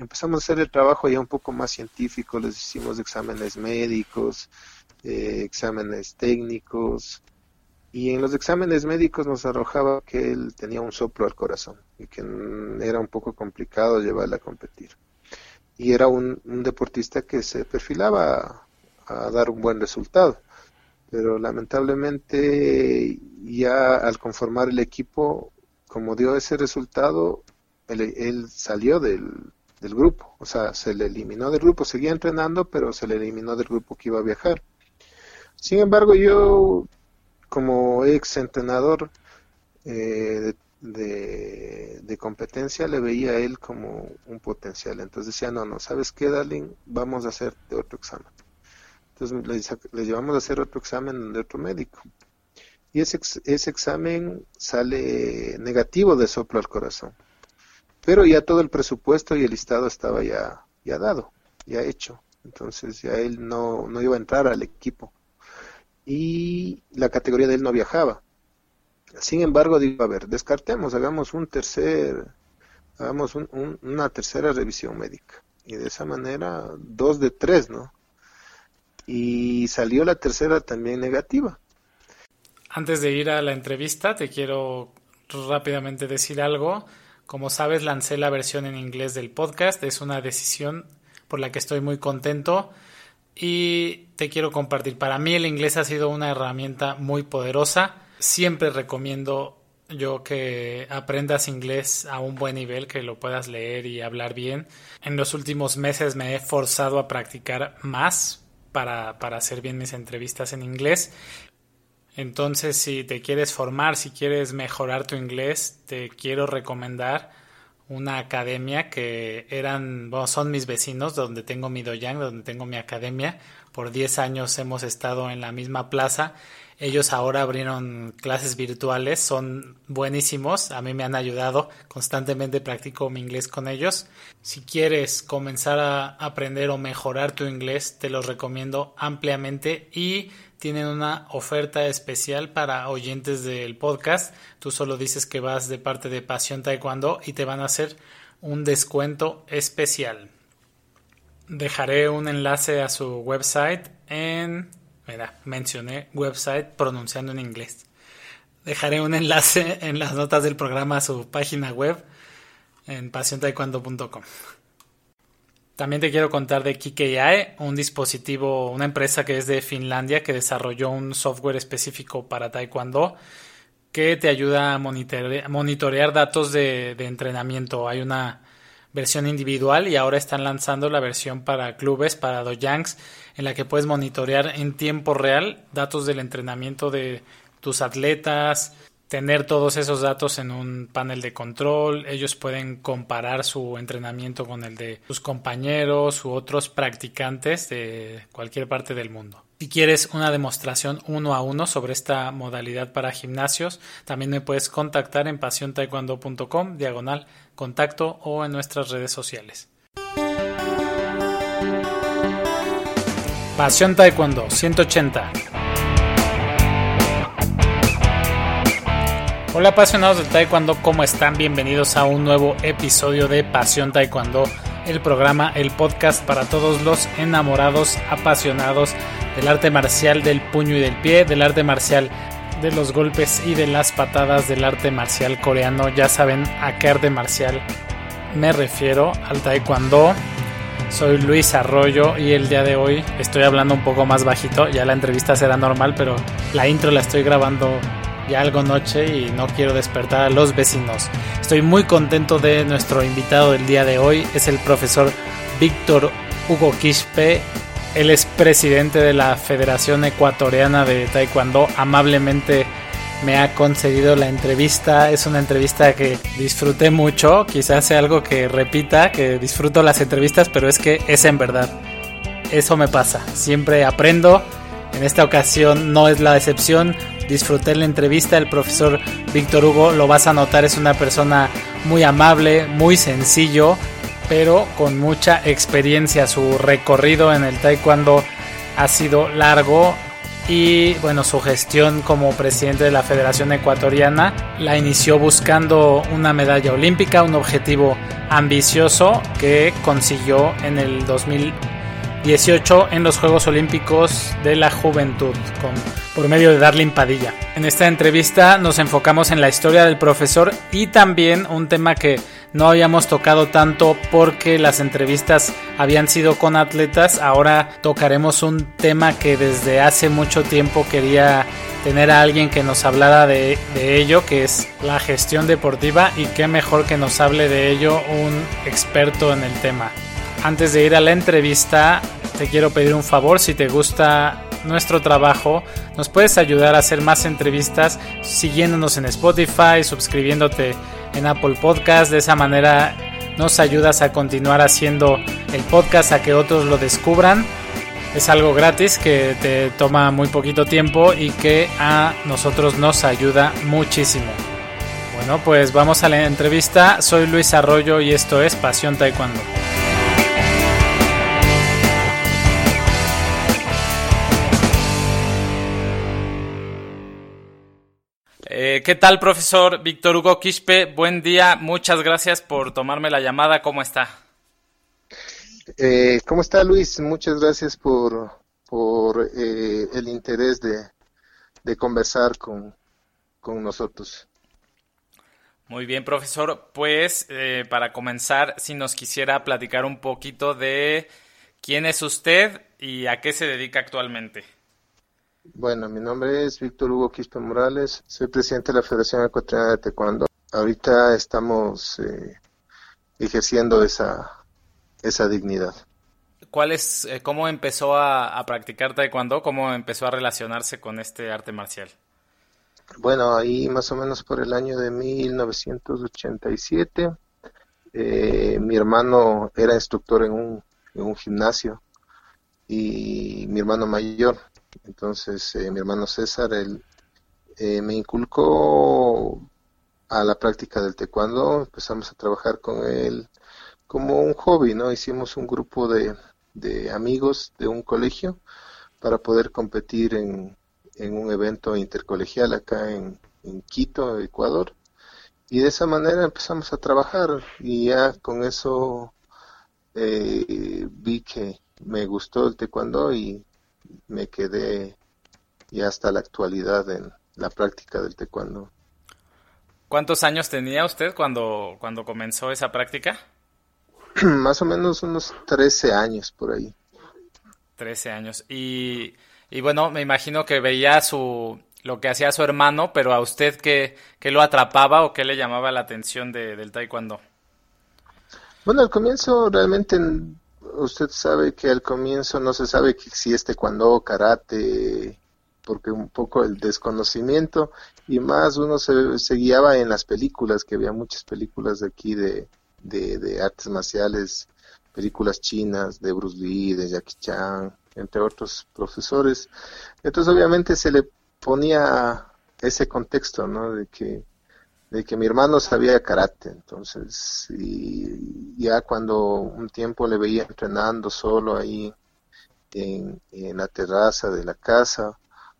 empezamos a hacer el trabajo ya un poco más científico, les hicimos exámenes médicos, eh, exámenes técnicos, y en los exámenes médicos nos arrojaba que él tenía un soplo al corazón y que era un poco complicado llevarle a competir. Y era un, deportista que se perfilaba a, dar un buen resultado. Pero lamentablemente ya al conformar el equipo, como dio ese resultado, él, salió del, del grupo. O sea, se le eliminó del grupo. Seguía entrenando, pero se le eliminó del grupo que iba a viajar. Sin embargo, yo como ex entrenador eh, de, competencia le veía a él como un potencial. Entonces decía, no, no, ¿sabes qué, Darling? Vamos a hacerte otro examen. Entonces le, llevamos a hacer otro examen de otro médico. Y ese, ese examen sale negativo de soplo al corazón. Pero ya todo el presupuesto y el listado estaba ya, ya dado, ya hecho. Entonces ya él no, no iba a entrar al equipo y la categoría de él no viajaba. Sin embargo, digo, a ver, descartemos, hagamos un tercer, hagamos una tercera revisión médica. Y de esa manera, dos de tres, ¿no? Y salió la tercera también negativa. Antes de ir a la entrevista, te quiero rápidamente decir algo. Como sabes, lancé la versión en inglés del podcast. Es una decisión por la que estoy muy contento y te quiero compartir. Para mí el inglés ha sido una herramienta muy poderosa. Siempre recomiendo yo que aprendas inglés a un buen nivel, que lo puedas leer y hablar bien. En los últimos meses me he forzado a practicar más para, para hacer bien mis entrevistas en inglés. Entonces, si te quieres formar, si quieres mejorar tu inglés, te quiero recomendar una academia que eran, bueno, son mis vecinos, donde tengo mi doyang, donde tengo mi academia. Por 10 años hemos estado en la misma plaza. Ellos ahora abrieron clases virtuales, son buenísimos, a mí me han ayudado, constantemente practico mi inglés con ellos. Si quieres comenzar a aprender o mejorar tu inglés, te los recomiendo ampliamente y tienen una oferta especial para oyentes del podcast. Tú solo dices que vas de parte de Pasión Taekwondo y te van a hacer un descuento especial. Dejaré un enlace a su website en... Mira, mencioné website pronunciando en inglés. Dejaré un enlace en las notas del programa a su página web en pasiontaekwondo.com. También te quiero contar de KKI, un dispositivo, una empresa que es de Finlandia que desarrolló un software específico para Taekwondo que te ayuda a monitorear, datos de, entrenamiento. Hay una versión individual y ahora están lanzando la versión para clubes, para dojangs, en la que puedes monitorear en tiempo real datos del entrenamiento de tus atletas, tener todos esos datos en un panel de control, ellos pueden comparar su entrenamiento con el de sus compañeros u otros practicantes de cualquier parte del mundo. Si quieres una demostración uno a uno sobre esta modalidad para gimnasios, también me puedes contactar en pasiontaekwondo.com, diagonal contacto o en nuestras redes sociales. Pasión Taekwondo 180 Hola apasionados del Taekwondo, ¿cómo están? Bienvenidos a un nuevo episodio de Pasión Taekwondo, el programa, el podcast para todos los enamorados, apasionados del arte marcial del puño y del pie, del arte marcial de los golpes y de las patadas, del arte marcial coreano. Ya saben a qué arte marcial me refiero, al Taekwondo. Soy Luis Arroyo y el día de hoy estoy hablando un poco más bajito, ya la entrevista será normal, pero la intro la estoy grabando ya algo noche y no quiero despertar a los vecinos. Estoy muy contento de nuestro invitado del día de hoy, es el profesor Víctor Hugo Quispe. Él es presidente de la Federación Ecuatoriana de Taekwondo. Amablemente me ha concedido la entrevista. Es una entrevista que disfruté mucho. Quizás sea algo que repita, que disfruto las entrevistas, pero es que es en verdad. Eso me pasa. Siempre aprendo. En esta ocasión no es la excepción disfruté la entrevista. El profesor Víctor Hugo, lo vas a notar, es una persona muy amable, muy sencillo, pero con mucha experiencia. Su recorrido en el taekwondo ha sido largo y bueno, su gestión como presidente de la Federación Ecuatoriana la inició buscando una medalla olímpica, un objetivo ambicioso que consiguió en el 2018 en los Juegos Olímpicos de la Juventud con, por medio de Darlene Padilla. En esta entrevista nos enfocamos en la historia del profesor y también un tema que no habíamos tocado tanto porque las entrevistas habían sido con atletas. Ahora tocaremos un tema que desde hace mucho tiempo quería tener a alguien que nos hablara de, ello, que es la gestión deportiva y qué mejor que nos hable de ello un experto en el tema. Antes de ir a la entrevista, te quiero pedir un favor, si te gusta nuestro trabajo, nos puedes ayudar a hacer más entrevistas siguiéndonos en Spotify, suscribiéndote en Apple Podcast. De esa manera nos ayudas a continuar haciendo el podcast, a que otros lo descubran. Es algo gratis que te toma muy poquito tiempo y que a nosotros nos ayuda muchísimo. Bueno, pues vamos a la entrevista. Soy Luis Arroyo y esto es Pasión Taekwondo. Eh, ¿Qué tal, profesor Víctor Hugo Quispe? Buen día, muchas gracias por tomarme la llamada. ¿Cómo está? Eh, ¿Cómo está, Luis? Muchas gracias por, por eh, el interés de, conversar con, con, nosotros. Muy bien, profesor. Pues para comenzar, si nos quisiera platicar un poquito de quién es usted y a qué se dedica actualmente. Bueno, mi nombre es Víctor Hugo Quispe Morales, soy presidente de la Federación Ecuatoriana de Taekwondo. Ahorita estamos eh, ejerciendo esa, esa dignidad. ¿Cuál es, eh, ¿Cómo empezó a, practicar Taekwondo? ¿Cómo empezó a relacionarse con este arte marcial? Bueno, ahí más o menos por el año de 1987, eh, mi hermano era instructor en un, en un gimnasio y mi hermano mayor entonces, eh, mi hermano César, él eh, me inculcó a la práctica del taekwondo, empezamos a trabajar con él como un hobby, ¿no? Hicimos un grupo de, de amigos de un colegio para poder competir en, un evento intercolegial acá en, en, Quito, Ecuador. Y de esa manera empezamos a trabajar y ya con eso eh, vi que me gustó el taekwondo y me quedé y hasta la actualidad en la práctica del taekwondo. ¿Cuántos años tenía usted cuando, cuando comenzó esa práctica? Más o menos unos 13 años por ahí. 13 años. Y, y bueno, me imagino que veía su lo que hacía su hermano, pero a usted qué, qué lo atrapaba o qué le llamaba la atención de, del taekwondo. Bueno, al comienzo realmente usted sabe que al comienzo no se sabe si este cuando karate, porque un poco el desconocimiento y más uno se, se, guiaba en las películas, que había muchas películas de aquí de, de, artes marciales, películas chinas de Bruce Lee, de Jackie Chan, entre otros profesores. Entonces obviamente se le ponía ese contexto, ¿no? De que de que mi hermano sabía karate, entonces, y ya cuando un tiempo le veía entrenando solo ahí en, la terraza de la casa,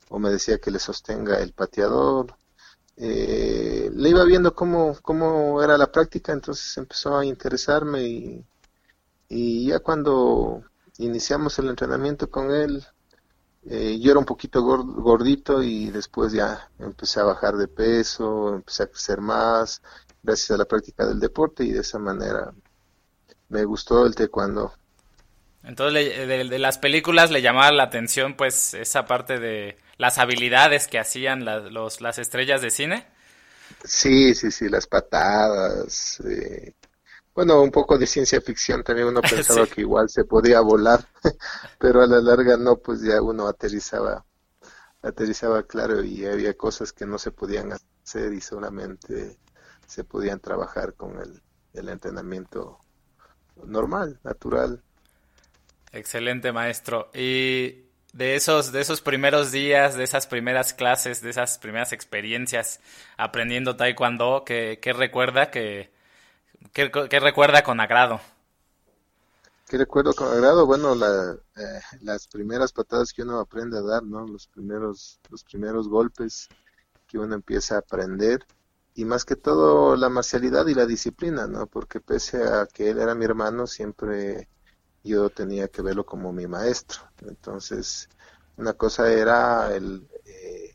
o me decía que le sostenga el pateador, eh, le iba viendo cómo, cómo era la práctica, entonces empezó a interesarme y, y ya cuando iniciamos el entrenamiento con él, eh, yo era un poquito gordito y después ya empecé a bajar de peso, empecé a crecer más gracias a la práctica del deporte y de esa manera me gustó el taekwondo. Entonces de, las películas le llamaba la atención pues esa parte de las habilidades que hacían los, las estrellas de cine. Sí, sí, sí, las patadas, eh, bueno, un poco de ciencia ficción también uno pensaba que igual se podía volar, pero a la larga no, pues ya uno aterrizaba, aterrizaba claro y había cosas que no se podían hacer y solamente se podían trabajar con el, el entrenamiento normal, natural. Excelente, maestro. Y de esos, de esos primeros días, de esas primeras clases, de esas primeras experiencias aprendiendo taekwondo, ¿qué, qué recuerda que, ¿Qué, recuerda con agrado? ¿Qué recuerdo con agrado? Bueno, la, eh, las primeras patadas que uno aprende a dar, ¿no? Los primeros, los primeros golpes que uno empieza a aprender y más que todo la marcialidad y la disciplina, ¿no? Porque pese a que él era mi hermano, siempre yo tenía que verlo como mi maestro. Entonces, una cosa era el, eh,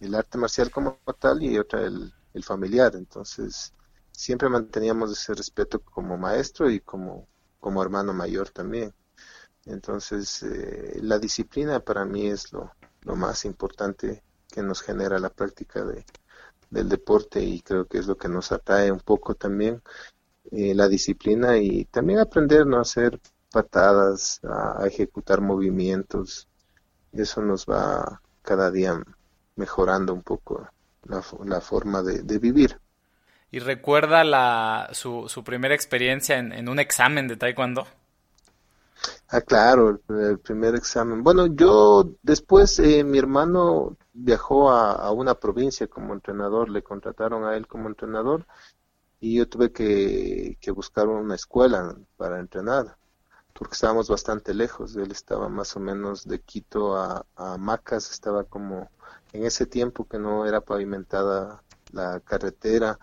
el arte marcial como tal y otra el, el familiar. Entonces, siempre manteníamos ese respeto como maestro y como como hermano mayor también. Entonces, eh, la disciplina para mí es lo, lo, más importante que nos genera la práctica de, del deporte y creo que es lo que nos atrae un poco también, eh, la disciplina y también aprender ¿no? a hacer patadas, a, ejecutar movimientos. Eso nos va cada día mejorando un poco la, la forma de, de vivir y recuerda la, su, su primera experiencia en, en, un examen de taekwondo. Ah, claro, el, primer examen. Bueno, yo después eh, mi hermano viajó a, a, una provincia como entrenador, le contrataron a él como entrenador y yo tuve que, que buscar una escuela para entrenar porque estábamos bastante lejos. Él estaba más o menos de Quito a, a Macas, estaba como en ese tiempo que no era pavimentada la carretera,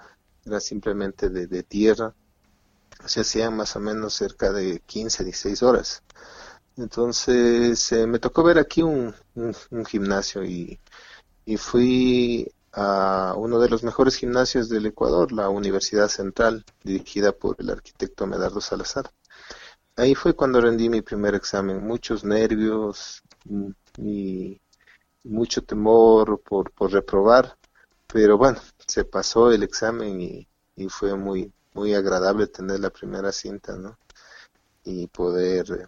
era simplemente de, tierra, se hacían más o menos cerca de 15, 16 horas. Entonces eh, me tocó ver aquí un, un, gimnasio y, y, fui a uno de los mejores gimnasios del Ecuador, la Universidad Central, dirigida por el arquitecto Medardo Salazar. Ahí fue cuando rendí mi primer examen, muchos nervios y mucho temor por, por reprobar, pero bueno, se pasó el examen y, y fue muy muy agradable tener la primera cinta, ¿no? Y poder,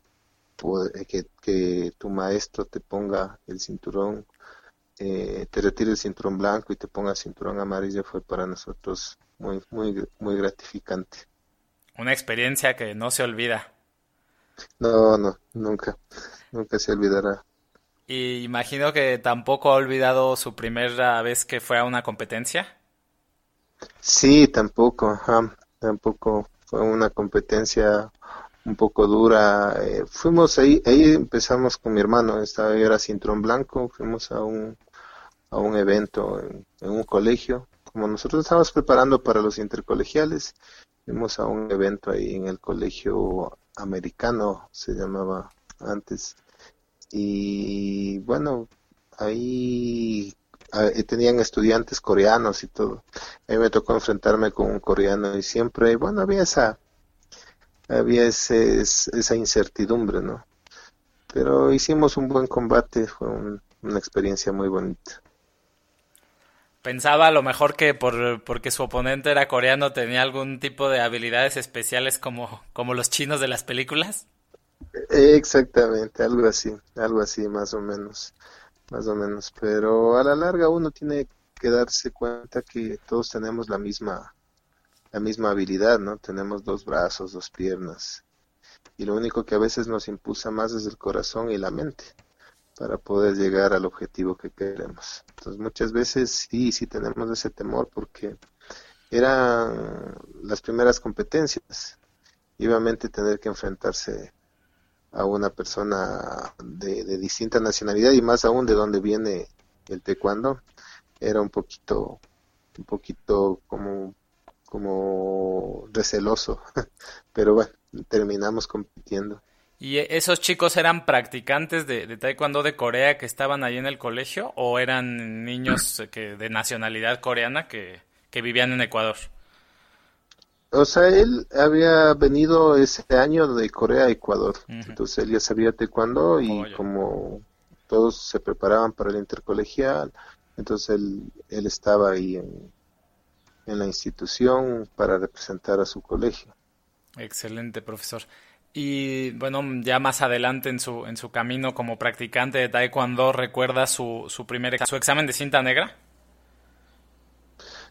poder que, que, tu maestro te ponga el cinturón, eh, te retire el cinturón blanco y te ponga el cinturón amarillo fue para nosotros muy, muy, muy gratificante. Una experiencia que no se olvida. No, no, nunca, nunca se olvidará. Y imagino que tampoco ha olvidado su primera vez que fue a una competencia. Sí, tampoco, tampoco fue una competencia un poco dura. Eh, fuimos ahí, ahí empezamos con mi hermano, estaba era cinturón blanco, fuimos a un a un evento en, en, un colegio. Como nosotros estábamos preparando para los intercolegiales, fuimos a un evento ahí en el colegio americano, se llamaba antes y bueno, ahí ah, tenían estudiantes coreanos y todo. A mí me tocó enfrentarme con un coreano y siempre, bueno, había esa, había ese, esa incertidumbre, ¿no? Pero hicimos un buen combate, fue una experiencia muy bonita. Pensaba a lo mejor que por, porque su oponente era coreano tenía algún tipo de habilidades especiales como, como los chinos de las películas. Exactamente, algo así, algo así más o menos, más o menos. Pero a la larga uno tiene que darse cuenta que todos tenemos la misma, la misma habilidad, ¿no? Tenemos dos brazos, dos piernas. Y lo único que a veces nos impulsa más es el corazón y la mente para poder llegar al objetivo que queremos. Entonces muchas veces sí, sí tenemos ese temor porque eran las primeras competencias y obviamente tener que enfrentarse a una persona de, de, distinta nacionalidad y más aún de donde viene el taekwondo era un poquito un poquito como como receloso pero bueno terminamos compitiendo ¿Y esos chicos eran practicantes de, taekwondo de Corea que estaban ahí en el colegio o eran niños que de nacionalidad coreana que, que vivían en Ecuador? O sea, él había venido ese año de Corea a Ecuador. Entonces él ya sabía taekwondo y como todos se preparaban para el intercolegial, entonces él, él estaba ahí en, en la institución para representar a su colegio. Excelente, profesor. Y bueno, ya más adelante en su, en su camino como practicante de taekwondo, ¿recuerda su, su primer su examen de cinta negra?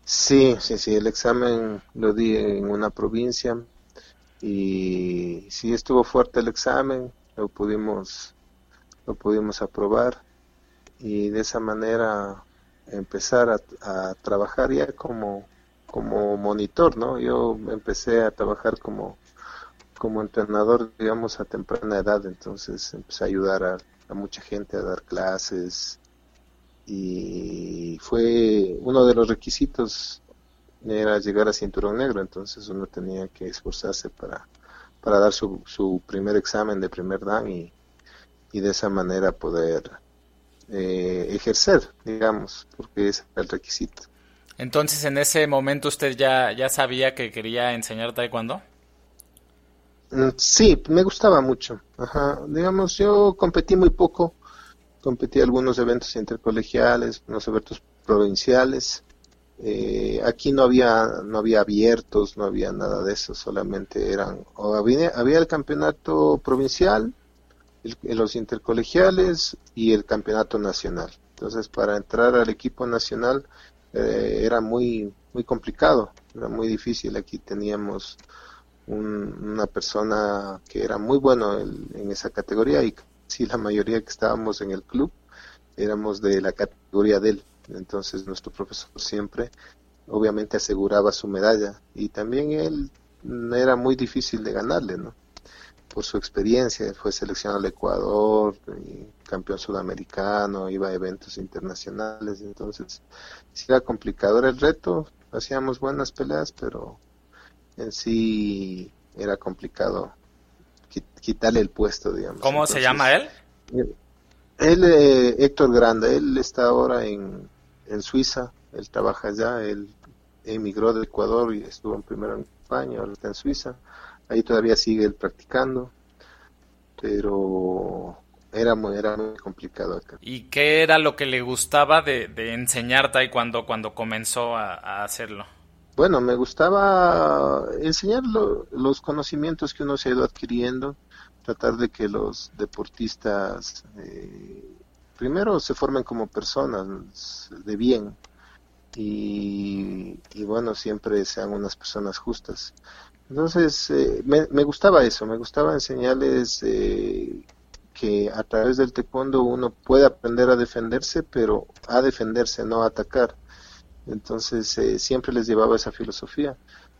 Sí, sí, sí, el examen lo di en una provincia y sí estuvo fuerte el examen, lo pudimos, lo pudimos aprobar y de esa manera empezar a, trabajar ya como, como monitor, ¿no? Yo empecé a trabajar como, como entrenador, digamos, a temprana edad, entonces empecé a ayudar a mucha gente a dar clases y fue uno de los requisitos era llegar a cinturón negro, entonces uno tenía que esforzarse para, para dar su, su primer examen de primer dan y, y de esa manera poder eh, ejercer, digamos, porque era el requisito. Entonces, en ese momento usted ya, ya sabía que quería enseñar taekwondo? Mm, sí, me gustaba mucho. Ajá. Digamos, yo competí muy poco. Competí algunos eventos intercolegiales, unos eventos provinciales. Eh, aquí no había no había abiertos, no había nada de eso, solamente eran o había, el campeonato provincial, los intercolegiales y el campeonato nacional. Entonces, para entrar al equipo nacional eh, era muy muy complicado, era muy difícil. Aquí teníamos una persona que era muy bueno en, esa categoría y si la mayoría que estábamos en el club éramos de la categoría de él. Entonces nuestro profesor siempre obviamente aseguraba su medalla y también él era muy difícil de ganarle, ¿no? Por su experiencia, fue seleccionado al Ecuador, campeón sudamericano, iba a eventos internacionales, entonces sí era complicado, era el reto, hacíamos buenas peleas, pero en sí era complicado quitarle el puesto, digamos. ¿Cómo se llama él? Él, eh, Héctor Grande, él está ahora en, en Suiza, él trabaja allá, él emigró de Ecuador y estuvo en primero en España, ahora está en Suiza, ahí todavía sigue él practicando, pero era muy, era muy complicado acá. ¿Y qué era lo que le gustaba de, de enseñar taekwondo cuando comenzó a hacerlo? Bueno, me gustaba enseñar los conocimientos que uno se ha ido adquiriendo, tratar de que los deportistas eh, primero se formen como personas de bien y, bueno, siempre sean unas personas justas. Entonces, eh, me, me, gustaba eso, me gustaba enseñarles eh, que a través del taekwondo uno puede aprender a defenderse, pero a defenderse, no a atacar entonces eh, siempre les llevaba esa filosofía.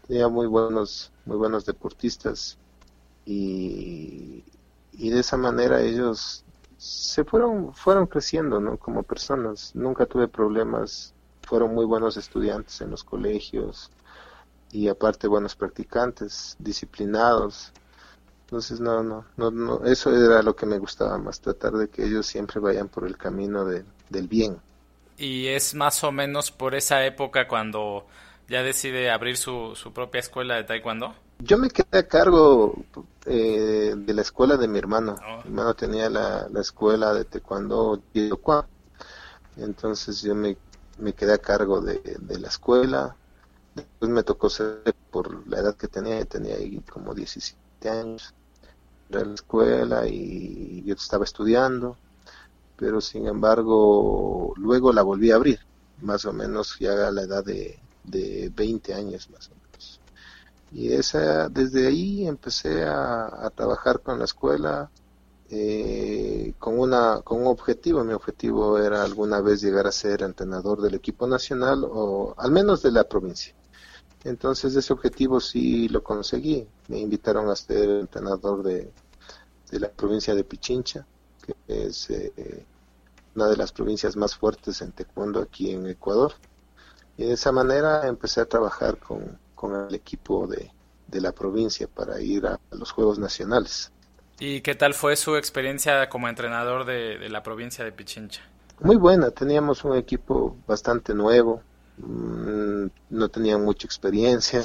Tenía muy buenos, muy buenos deportistas y, y de esa manera ellos se fueron, fueron creciendo, ¿no? Como personas. Nunca tuve problemas. Fueron muy buenos estudiantes en los colegios y aparte buenos practicantes, disciplinados. Entonces no, no, no, no, eso era lo que me gustaba más, tratar de que ellos siempre vayan por el camino de, del bien y es más o menos por esa época cuando ya decide abrir su, su propia escuela de taekwondo. Yo me quedé a cargo eh, de la escuela de mi hermano. Oh. Mi hermano tenía la, la escuela de taekwondo Entonces yo me, me quedé a cargo de, de, la escuela. Después me tocó ser por la edad que tenía, tenía ahí como 17 años. Era la escuela y yo estaba estudiando pero sin embargo luego la volví a abrir, más o menos ya a la edad de, de 20 años más o menos. Y esa, desde ahí empecé a, trabajar con la escuela eh, con, una, con un objetivo. Mi objetivo era alguna vez llegar a ser entrenador del equipo nacional o al menos de la provincia. Entonces ese objetivo sí lo conseguí. Me invitaron a ser entrenador de, de la provincia de Pichincha que es eh, una de las provincias más fuertes en taekwondo aquí en Ecuador. Y de esa manera empecé a trabajar con, el equipo de, la provincia para ir a, los Juegos Nacionales. ¿Y qué tal fue su experiencia como entrenador de, la provincia de Pichincha? Muy buena, teníamos un equipo bastante nuevo, mm, no tenían mucha experiencia.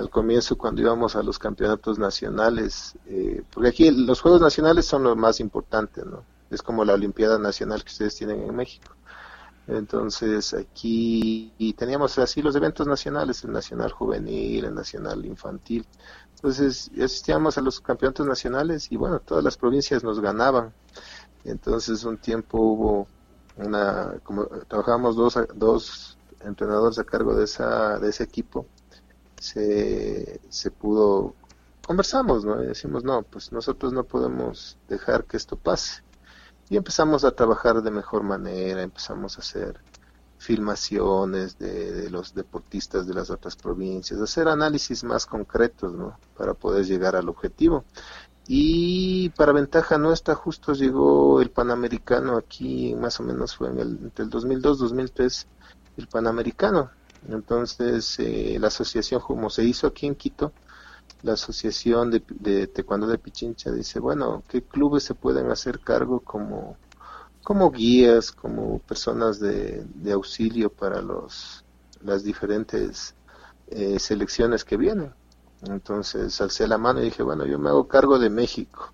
Al comienzo, cuando íbamos a los campeonatos nacionales, eh, porque aquí los Juegos Nacionales son los más importantes, ¿no? Es como la Olimpiada Nacional que ustedes tienen en México. Entonces aquí teníamos así los eventos nacionales, el nacional juvenil, el nacional infantil. Entonces asistíamos a los campeonatos nacionales y bueno, todas las provincias nos ganaban. Entonces un tiempo hubo una, como trabajábamos dos, dos entrenadores a cargo de, esa, de ese equipo, se, se pudo, conversamos, ¿no? Y decimos, no, pues nosotros no podemos dejar que esto pase y empezamos a trabajar de mejor manera, empezamos a hacer filmaciones de, los deportistas de las otras provincias, hacer análisis más concretos, ¿no? Para poder llegar al objetivo. Y para ventaja nuestra, justo llegó el Panamericano aquí, más o menos fue en el, entre el 2002-2003, el Panamericano. Entonces, eh, la asociación, como se hizo aquí en Quito, la asociación de, de Taekwondo de Pichincha dice, bueno, ¿qué clubes se pueden hacer cargo como como guías, como personas de, auxilio para los, las diferentes eh, selecciones que vienen. Entonces alcé la mano y dije, bueno, yo me hago cargo de México.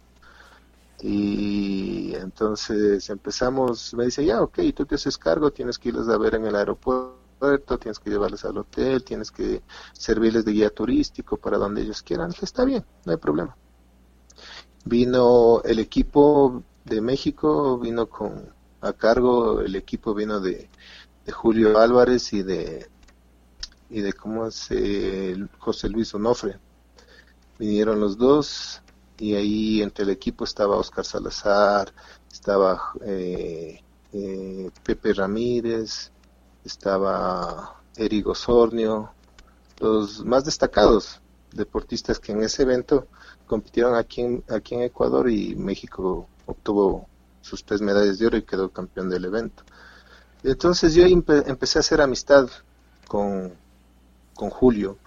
Y entonces empezamos, me dice, ya, ok, tú te haces cargo, tienes que irles a ver en el aeropuerto, tienes que llevarles al hotel, tienes que servirles de guía turístico para donde ellos quieran. está bien, no hay problema. Vino el equipo, de México vino con a cargo el equipo vino de, Julio Álvarez y de y de cómo es José Luis Onofre vinieron los dos y ahí entre el equipo estaba Oscar Salazar estaba eh, eh, Pepe Ramírez estaba Erigo Osornio los más destacados deportistas que en ese evento compitieron aquí en, aquí en Ecuador y México obtuvo sus tres medallas de oro y quedó campeón del evento. Entonces yo empecé a hacer amistad con, con Julio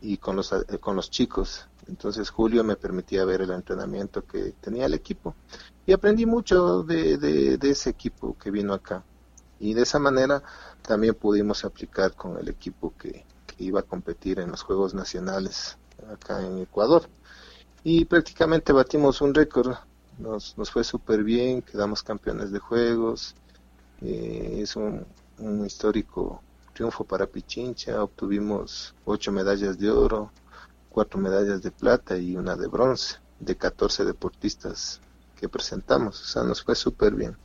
y con los, eh, con los chicos. Entonces Julio me permitía ver el entrenamiento que tenía el equipo y aprendí mucho de, de, ese equipo que vino acá. Y de esa manera también pudimos aplicar con el equipo que, iba a competir en los Juegos Nacionales acá en Ecuador. Y prácticamente batimos un récord nos, nos fue súper bien, quedamos campeones de juegos, eh, es un, histórico triunfo para Pichincha, obtuvimos ocho medallas de oro, cuatro medallas de plata y una de bronce de 14 deportistas que presentamos, o sea, nos fue súper bien.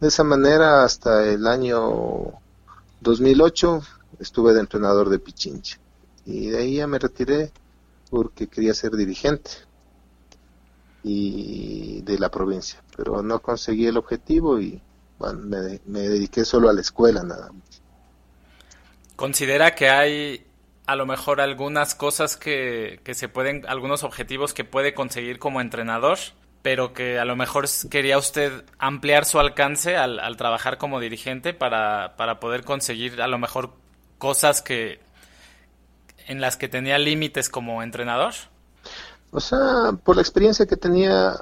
De esa manera, hasta el año 2008 estuve de entrenador de Pichincha. Y de ahí ya me retiré porque quería ser dirigente y de la provincia, pero no conseguí el objetivo y bueno, me, dediqué solo a la escuela nada más. ¿Considera que hay a lo mejor algunas cosas que, que se pueden, algunos objetivos que puede conseguir como entrenador, pero que a lo mejor quería usted ampliar su alcance al, trabajar como dirigente para, para poder conseguir a lo mejor cosas que en las que tenía límites como entrenador? O sea, por la experiencia que tenía,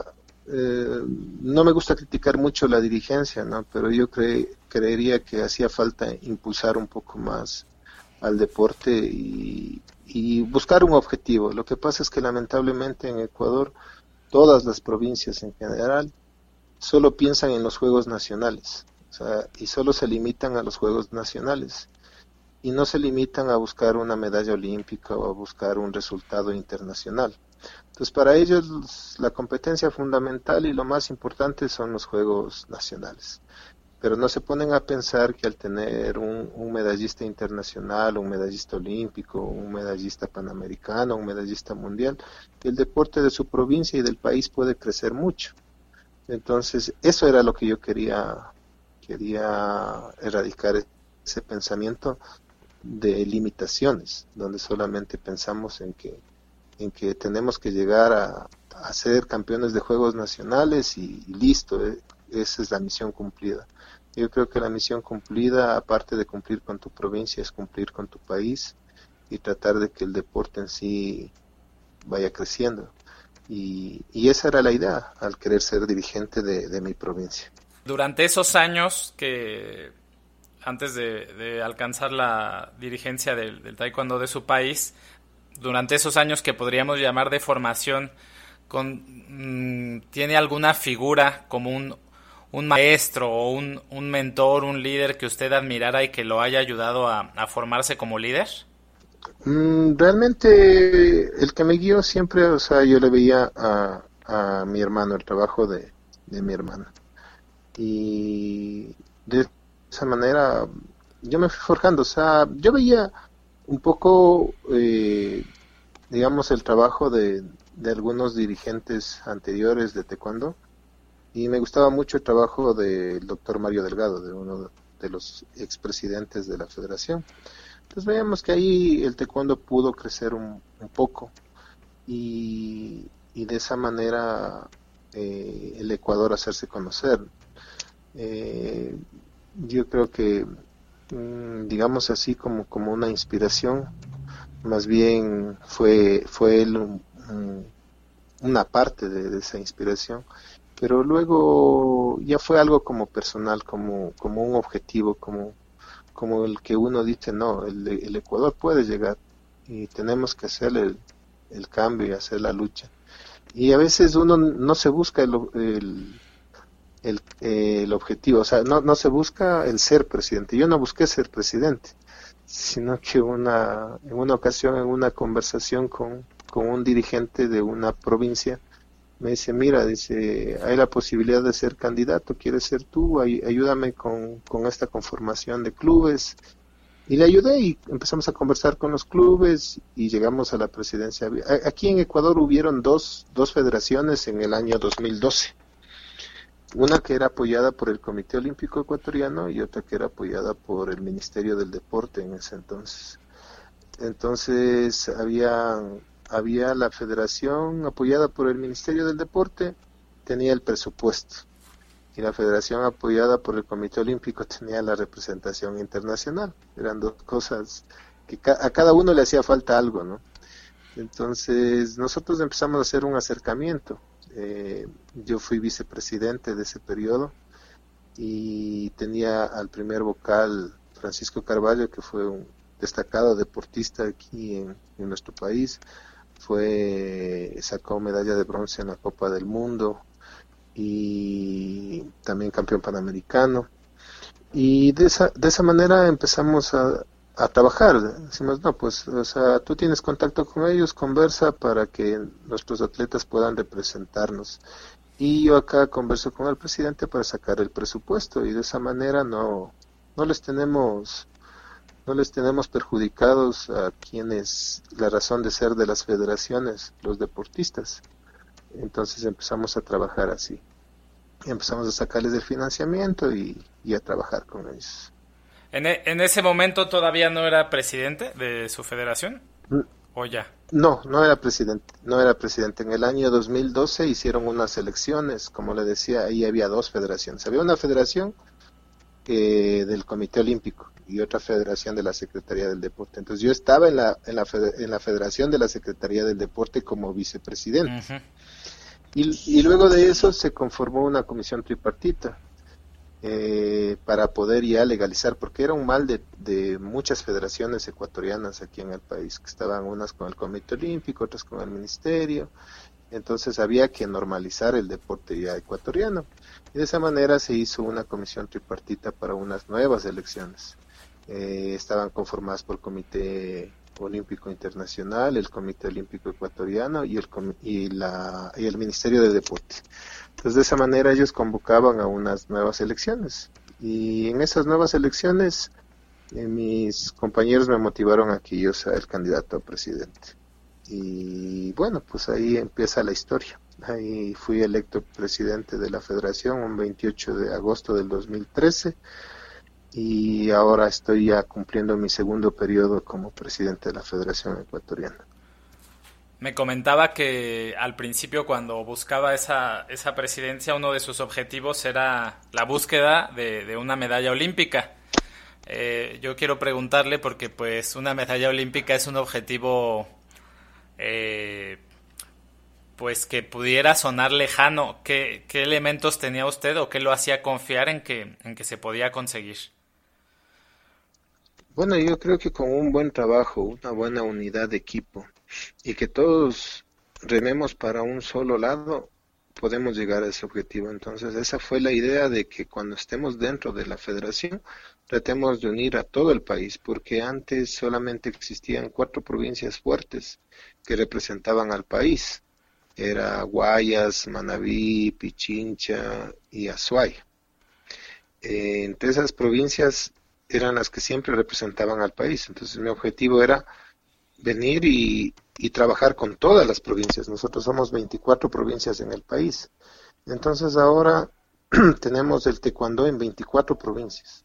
eh, no me gusta criticar mucho la dirigencia, ¿no? Pero yo creería que hacía falta impulsar un poco más al deporte y buscar un objetivo. Lo que pasa es que lamentablemente en Ecuador todas las provincias en general solo piensan en los Juegos Nacionales y solo se limitan a los Juegos Nacionales y no se limitan a buscar una medalla olímpica o a buscar un resultado internacional. Entonces, para ellos la competencia fundamental y lo más importante son los Juegos Nacionales. Pero no se ponen a pensar que al tener un, medallista internacional, un medallista olímpico, un medallista panamericano, un medallista mundial, el deporte de su provincia y del país puede crecer mucho. Entonces, eso era lo que yo quería, quería erradicar ese pensamiento de limitaciones, donde solamente pensamos en que en que tenemos que llegar a, ser campeones de Juegos Nacionales y, listo, eh, esa es la misión cumplida. Yo creo que la misión cumplida, aparte de cumplir con tu provincia, es cumplir con tu país y tratar de que el deporte en sí vaya creciendo. Y, esa era la idea al querer ser dirigente de, mi provincia. Durante esos años que antes de, alcanzar la dirigencia del, del, taekwondo de su país, durante esos años que podríamos llamar de formación, con, mm, ¿tiene alguna figura como un, un maestro o un, un, mentor, un líder que usted admirara y que lo haya ayudado a, formarse como líder? Mm, realmente el que me guió siempre, o sea, yo le veía a, a mi hermano, el trabajo de, de mi hermano. Y de esa manera yo me fui forjando, o sea, yo veía un poco, eh, digamos, el trabajo de, de, algunos dirigentes anteriores de taekwondo y me gustaba mucho el trabajo del doctor Mario Delgado, de uno de los expresidentes de la federación. Entonces veíamos que ahí el taekwondo pudo crecer un, poco y, de esa manera eh, el Ecuador hacerse conocer. Eh, yo creo que, mm, digamos así, como, como una inspiración, más bien fue, fue él una parte de, esa inspiración, pero luego ya fue algo como personal, como, como un objetivo, como, como el que uno dice, no, el, Ecuador puede llegar y tenemos que hacer el, el cambio y hacer la lucha. Y a veces uno no se busca el, el, el, el objetivo, o sea, no, no se busca el ser presidente. Yo no busqué ser presidente, sino que una, en una ocasión, en una conversación con, con un dirigente de una provincia, me dice, mira, dice, hay la posibilidad de ser candidato, ¿quieres ser tú? ayúdame con, con esta conformación de clubes. Y le ayudé y empezamos a conversar con los clubes y llegamos a la presidencia. Aquí en Ecuador hubieron dos, dos federaciones en el año 2012. Una que era apoyada por el Comité Olímpico Ecuatoriano y otra que era apoyada por el Ministerio del Deporte en ese entonces. Entonces había había la federación apoyada por el Ministerio del Deporte, tenía el presupuesto, y la federación apoyada por el Comité Olímpico tenía la representación internacional. Eran dos cosas que a cada uno le hacía falta algo, ¿no? Entonces nosotros empezamos a hacer un acercamiento. Eh, yo fui vicepresidente de ese periodo y tenía al primer vocal Francisco Carvalho, que fue un destacado deportista aquí en nuestro país, fue sacó medalla de bronce en la Copa del Mundo y también campeón panamericano. Y de esa de esa manera empezamos a, a trabajar. Decimos no pues o sea tú tienes contacto con ellos conversa para que nuestros atletas puedan representarnos y yo acá converso con el presidente para sacar el presupuesto y de esa manera no no les tenemos no les tenemos perjudicados a quienes la razón de ser de las federaciones, los deportistas. Entonces empezamos a trabajar así. Empezamos a sacarles el financiamiento y, a trabajar con ellos. ¿En, e, ¿En, ese momento todavía no era presidente de su federación? Mm. ¿O ya? No, no era presidente. No era presidente. En el año 2012 hicieron unas elecciones. Como le decía, ahí había dos federaciones. Había una federación eh, del Comité Olímpico y otra federación de la Secretaría del Deporte. Entonces yo estaba en la, en la, en la Federación de la Secretaría del Deporte como vicepresidente. y, y, luego de eso se conformó una comisión tripartita eh, para poder ya legalizar, porque era un mal de, de muchas federaciones ecuatorianas aquí en el país, que estaban unas con el Comité Olímpico, otras con el Ministerio, entonces había que normalizar el deporte ya ecuatoriano. Y de esa manera se hizo una comisión tripartita para unas nuevas elecciones. Eh, estaban conformadas por el Comité Olímpico Internacional, el Comité Olímpico Ecuatoriano y el, Ministerio de Deporte. Entonces, de esa manera ellos convocaban a unas nuevas elecciones. Y en esas nuevas elecciones, eh, mis compañeros me motivaron a que yo sea el candidato a presidente. Y bueno, pues ahí empieza la historia. Ahí fui electo presidente de la federación un 28 de agosto del 2013 y ahora estoy ya cumpliendo mi segundo periodo como presidente de la Federación Ecuatoriana. Me comentaba que al principio cuando buscaba esa, esa presidencia uno de sus objetivos era la búsqueda de, una medalla olímpica. Eh, yo quiero preguntarle porque pues una medalla olímpica es un objetivo eh, pues que pudiera sonar lejano. ¿Qué, ¿Qué, elementos tenía usted o qué lo hacía confiar en que, en que se podía conseguir? Bueno, yo creo que con un buen trabajo, una buena unidad de equipo y que todos rememos para un solo lado, podemos llegar a ese objetivo. Entonces, esa fue la idea de que cuando estemos dentro de la federación, tratemos de unir a todo el país, porque antes solamente existían cuatro provincias fuertes que representaban al país. Era Guayas, Manabí, Pichincha y Azuay. Eh, entre esas provincias eran las que siempre representaban al país. Entonces mi objetivo era venir y, trabajar con todas las provincias. Nosotros somos 24 provincias en el país. Entonces ahora tenemos el taekwondo en 24 provincias.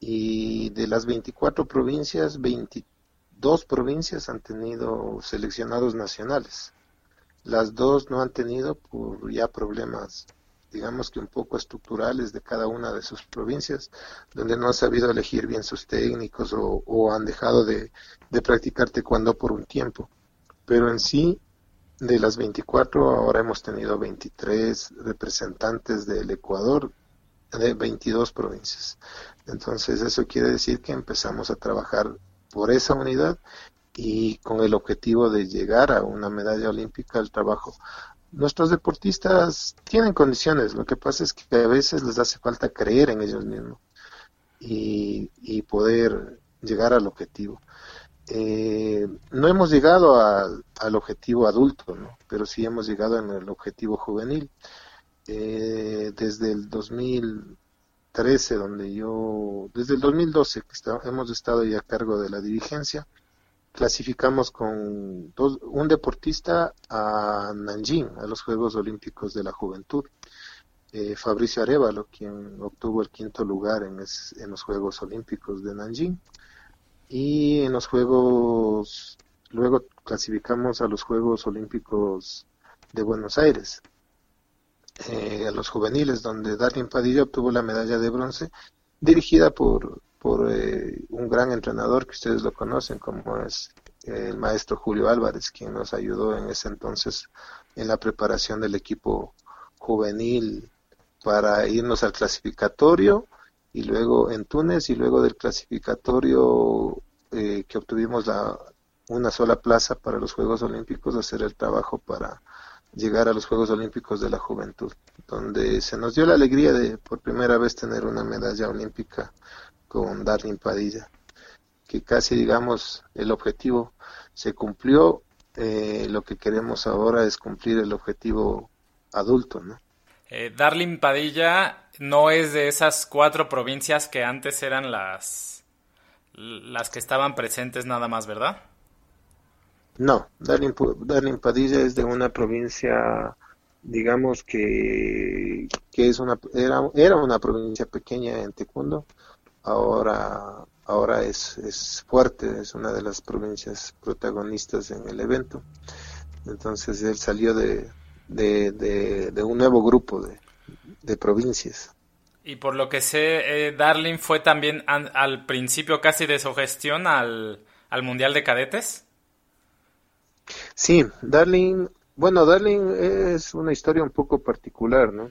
Y de las 24 provincias, 22 provincias han tenido seleccionados nacionales. Las dos no han tenido por ya problemas, digamos que un poco estructurales de cada una de sus provincias, donde no han sabido elegir bien sus técnicos o, han dejado de, de practicar taekwondo por un tiempo. Pero en sí, de las 24, ahora hemos tenido 23 representantes del Ecuador de 22 provincias. Entonces eso quiere decir que empezamos a trabajar por esa unidad y con el objetivo de llegar a una medalla olímpica al trabajo. Nuestros deportistas tienen condiciones, lo que pasa es que a veces les hace falta creer en ellos mismos y, poder llegar al objetivo. Eh, no hemos llegado al objetivo adulto, ¿no? pero sí hemos llegado en el objetivo juvenil. Eh, desde el 2013, donde yo, desde el 2012 que hemos estado ya a cargo de la dirigencia, clasificamos con un deportista a Nanjing, a los Juegos Olímpicos de la Juventud. Eh, Fabricio Arevalo, quien obtuvo el quinto lugar en, en los Juegos Olímpicos de Nanjing. Y en los Juegos, luego clasificamos a los Juegos Olímpicos de Buenos Aires, eh, a los juveniles, donde Darwin Padilla obtuvo la medalla de bronce, dirigida por, por eh, un gran entrenador que ustedes lo conocen, como es el maestro Julio Álvarez, quien nos ayudó en ese entonces en la preparación del equipo juvenil para irnos al clasificatorio y luego en Túnez y luego del clasificatorio eh, que obtuvimos la, una sola plaza para los Juegos Olímpicos, hacer el trabajo para llegar a los Juegos Olímpicos de la Juventud, donde se nos dio la alegría de por primera vez tener una medalla olímpica con Darlene Padilla, que casi digamos el objetivo se cumplió, eh, lo que queremos ahora es cumplir el objetivo adulto, ¿no? Eh, Padilla no es de esas cuatro provincias que antes eran las, las que estaban presentes nada más, ¿verdad? No, Darling, Padilla es de una provincia, digamos que, que es una, era, era una provincia pequeña en Tecundo, ahora, ahora es, es fuerte, es una de las provincias protagonistas en el evento. Entonces él salió de, de, de, un nuevo grupo de, de, provincias. Y por lo que sé, eh, Darling fue también al principio casi de su gestión al, al Mundial de Cadetes. Sí, Darling, bueno, Darling es una historia un poco particular, ¿no?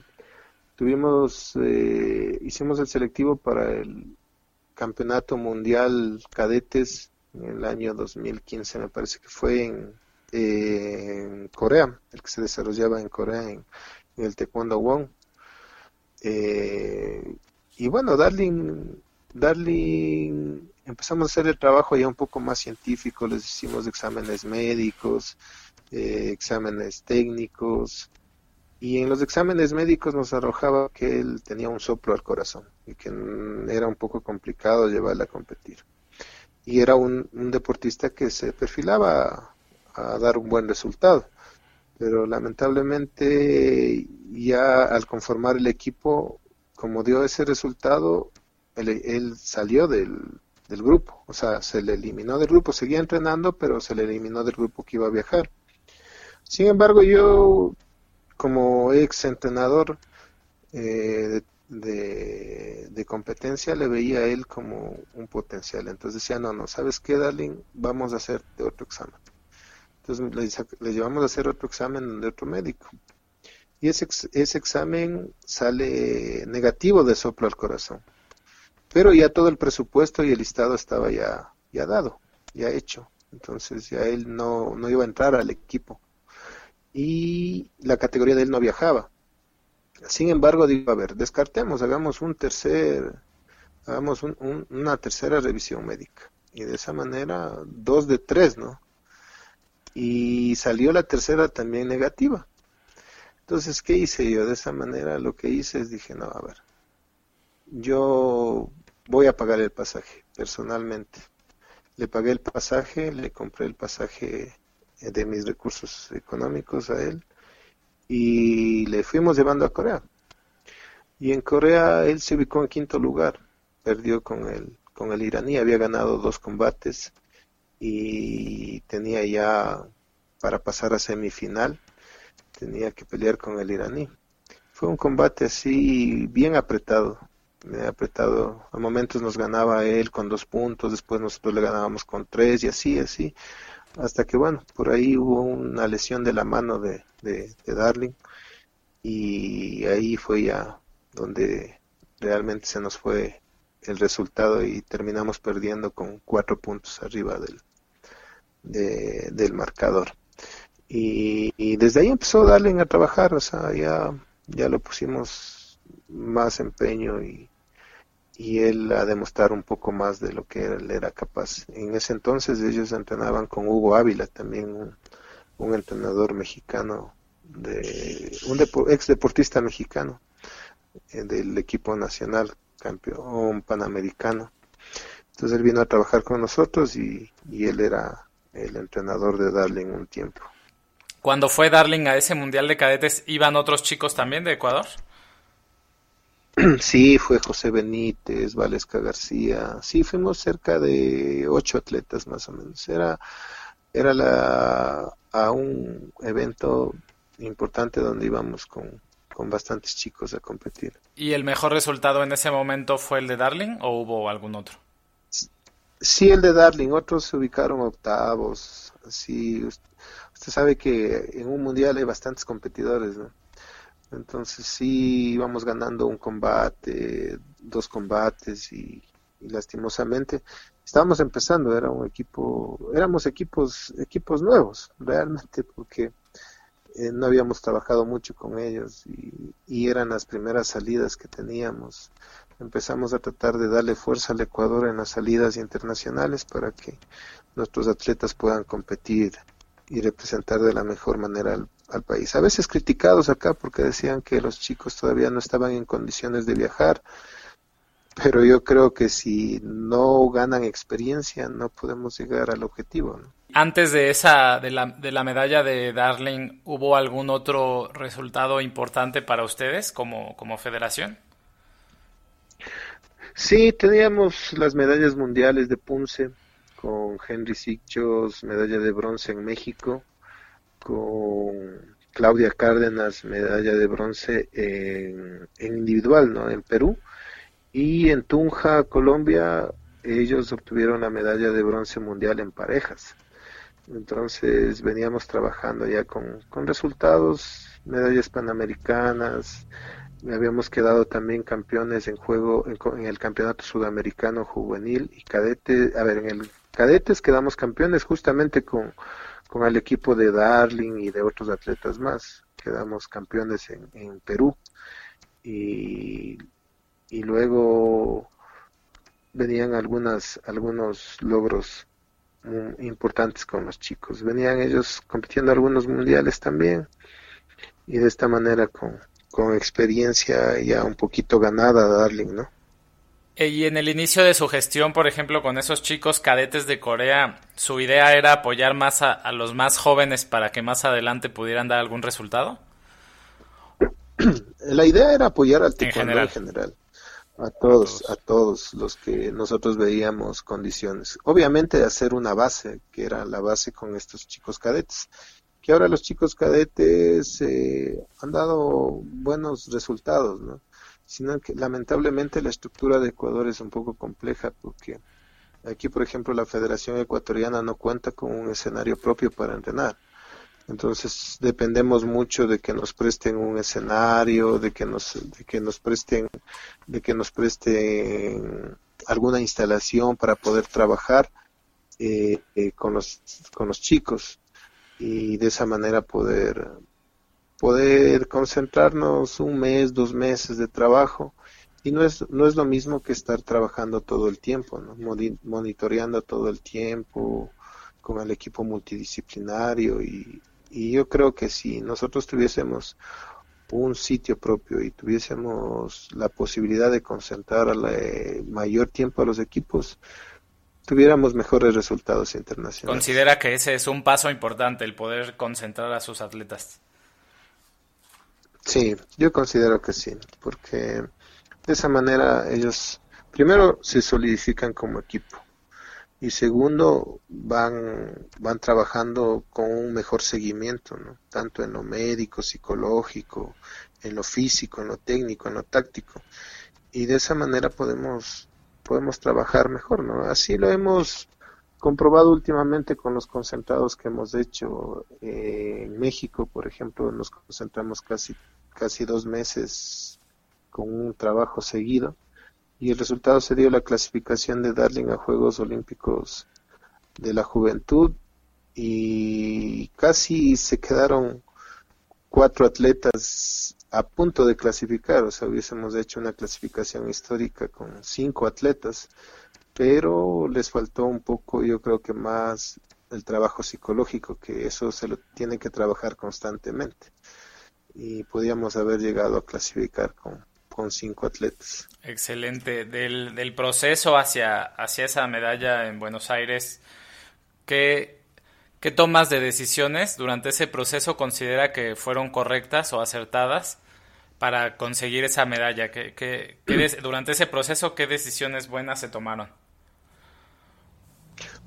Tuvimos, eh, hicimos el selectivo para el Campeonato Mundial Cadetes en el año 2015, me parece que fue en, Corea, el que se desarrollaba en Corea, en, el Taekwondo Wong. Eh, y bueno, Darling, Darling empezamos a hacer el trabajo ya un poco más científico, les hicimos exámenes médicos, eh, exámenes técnicos, y en los exámenes médicos nos arrojaba que él tenía un soplo al corazón y que era un poco complicado llevarle a competir. Y era un, deportista que se perfilaba a dar un buen resultado, pero lamentablemente ya al conformar el equipo, como dio ese resultado, él salió del, del grupo. O sea, se le eliminó del grupo, seguía entrenando, pero se le eliminó del grupo que iba a viajar. Sin embargo, yo, como ex entrenador eh, de, competencia, le veía a él como un potencial. Entonces decía, no, no, ¿sabes qué, Darling? Vamos a hacer otro examen. Entonces le, llevamos a hacer otro examen de otro médico. Y ese, ese examen sale negativo de soplo al corazón. Pero ya todo el presupuesto y el listado estaba ya, ya dado, ya hecho. Entonces ya él no, no iba a entrar al equipo. Y la categoría de él no viajaba. Sin embargo, digo, a ver, descartemos, hagamos un tercer, hagamos una tercera revisión médica. Y de esa manera, dos de tres, ¿no? Y salió la tercera también negativa. Entonces, ¿qué hice yo? De esa manera lo que hice es dije, no, a ver, yo voy a pagar el pasaje personalmente. Le pagué el pasaje, le compré el pasaje de mis recursos económicos a él y le fuimos llevando a Corea. Y en Corea él se ubicó en quinto lugar perdió con el, con el iraní, había ganado dos combates y tenía ya para pasar a semifinal, tenía que pelear con el iraní. Fue un combate así bien apretado, apretado. A momentos nos ganaba él con dos puntos, después nosotros le ganábamos con tres y así, así, hasta que bueno, por ahí hubo una lesión de la mano de, de, de Darling y ahí fue ya donde realmente se nos fue el resultado y terminamos perdiendo con cuatro puntos arriba del, del marcador. Y, desde ahí empezó Darling a trabajar, o sea, ya, ya lo pusimos más empeño y, y él a demostrar un poco más de lo que él era capaz. En ese entonces ellos entrenaban con Hugo Ávila, también un, un entrenador mexicano, de un ex deportista mexicano eh, del equipo nacional, campeón panamericano. Entonces él vino a trabajar con nosotros y, y él era el entrenador de Darling un tiempo. Cuando fue Darling a ese Mundial de Cadetes, ¿iban otros chicos también de Ecuador? Sí, fue José Benítez, Valesca García. Sí, fuimos cerca de ocho atletas más o menos. Era, era la, a un evento importante donde íbamos con, con bastantes chicos a competir. ¿Y el mejor resultado en ese momento fue el de Darling o hubo algún otro? Sí, el de Darling. Otros se ubicaron octavos. Sí, usted sabe que en un mundial hay bastantes competidores, ¿no? Entonces sí íbamos ganando un combate, dos combates y, lastimosamente estábamos empezando, era un equipo, éramos equipos, equipos nuevos realmente porque eh, no habíamos trabajado mucho con ellos y, y, eran las primeras salidas que teníamos. Empezamos a tratar de darle fuerza al Ecuador en las salidas internacionales para que nuestros atletas puedan competir y representar de la mejor manera al, país. A veces criticados acá porque decían que los chicos todavía no estaban en condiciones de viajar, pero yo creo que si no ganan experiencia no podemos llegar al objetivo. Antes de esa, de la, de la medalla de Darling, ¿hubo algún otro resultado importante para ustedes como, como federación? Sí, teníamos las medallas mundiales de Punce, con Henry Sicchos, medalla de bronce en México, con Claudia Cárdenas, medalla de bronce en, individual, ¿no? En Perú. Y en Tunja, Colombia, ellos obtuvieron la medalla de bronce mundial en parejas. Entonces veníamos trabajando ya con, con resultados, medallas panamericanas, habíamos quedado también campeones en juego en, el campeonato sudamericano juvenil y cadete, a ver, en el cadetes quedamos campeones justamente con, con el equipo de Darling y de otros atletas más, quedamos campeones en, Perú. Y, y luego venían algunas algunos logros importantes con los chicos, venían ellos compitiendo algunos mundiales también. Y de esta manera con con experiencia ya un poquito ganada Darling, ¿no? Eh, y en el inicio de su gestión, por ejemplo, con esos chicos cadetes de Corea, ¿su idea era apoyar más a, los más jóvenes para que más adelante pudieran dar algún resultado? La idea era apoyar al taekwondo en general. A todos, a todos los que nosotros veíamos condiciones. Obviamente hacer una base, que era la base con estos chicos cadetes que ahora los chicos cadetes eh, han dado buenos resultados, ¿no? Sino que lamentablemente la estructura de Ecuador es un poco compleja porque aquí, por ejemplo, la Federación Ecuatoriana no cuenta con un escenario propio para entrenar. Entonces dependemos mucho de que nos presten un escenario, de que nos, de que nos presten, de que nos presten alguna instalación para poder trabajar eh, eh, con los con los chicos y de esa manera poder poder concentrarnos un mes, dos meses de trabajo y no es no es lo mismo que estar trabajando todo el tiempo, ¿no? monitoreando todo el tiempo con el equipo multidisciplinario y, yo creo que si nosotros tuviésemos un sitio propio y tuviésemos la posibilidad de concentrar mayor tiempo a los equipos, tuviéramos mejores resultados internacionales. Considera que ese es un paso importante, el poder concentrar a sus atletas. Sí, yo considero que sí, porque de esa manera ellos primero se solidifican como equipo y segundo van van trabajando con un mejor seguimiento ¿no? tanto en lo médico psicológico en lo físico en lo técnico en lo táctico y de esa manera podemos podemos trabajar mejor no así lo hemos comprobado últimamente con los concentrados que hemos hecho eh, en México por ejemplo nos concentramos casi casi dos meses con un trabajo seguido y el resultado se dio la clasificación de Darling a Juegos Olímpicos de la Juventud y casi se quedaron cuatro atletas a punto de clasificar, o sea, hubiésemos hecho una clasificación histórica con cinco atletas, pero les faltó un poco, yo creo que más el trabajo psicológico, que eso se lo tiene que trabajar constantemente. Y podíamos haber llegado a clasificar con con cinco atletas. Excelente. Del, del proceso hacia, hacia esa medalla en Buenos Aires, ¿qué, ¿qué tomas de decisiones durante ese proceso considera que fueron correctas o acertadas para conseguir esa medalla? ¿Qué, qué, durante ese proceso, ¿qué decisiones buenas se tomaron?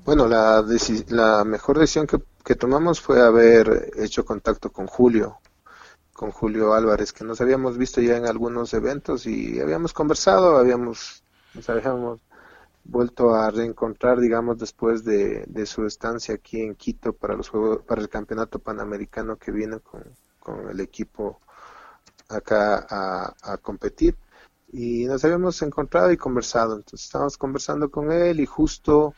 Bueno, la, la mejor decisión que, que tomamos fue haber hecho contacto con Julio, con Julio Álvarez, que nos habíamos visto ya en algunos eventos y habíamos conversado, habíamos, nos habíamos vuelto a reencontrar, digamos, después de, su estancia aquí en Quito para los juegos, para el campeonato panamericano que viene con, el equipo acá a, a, competir. Y nos habíamos encontrado y conversado. Entonces estábamos conversando con él y justo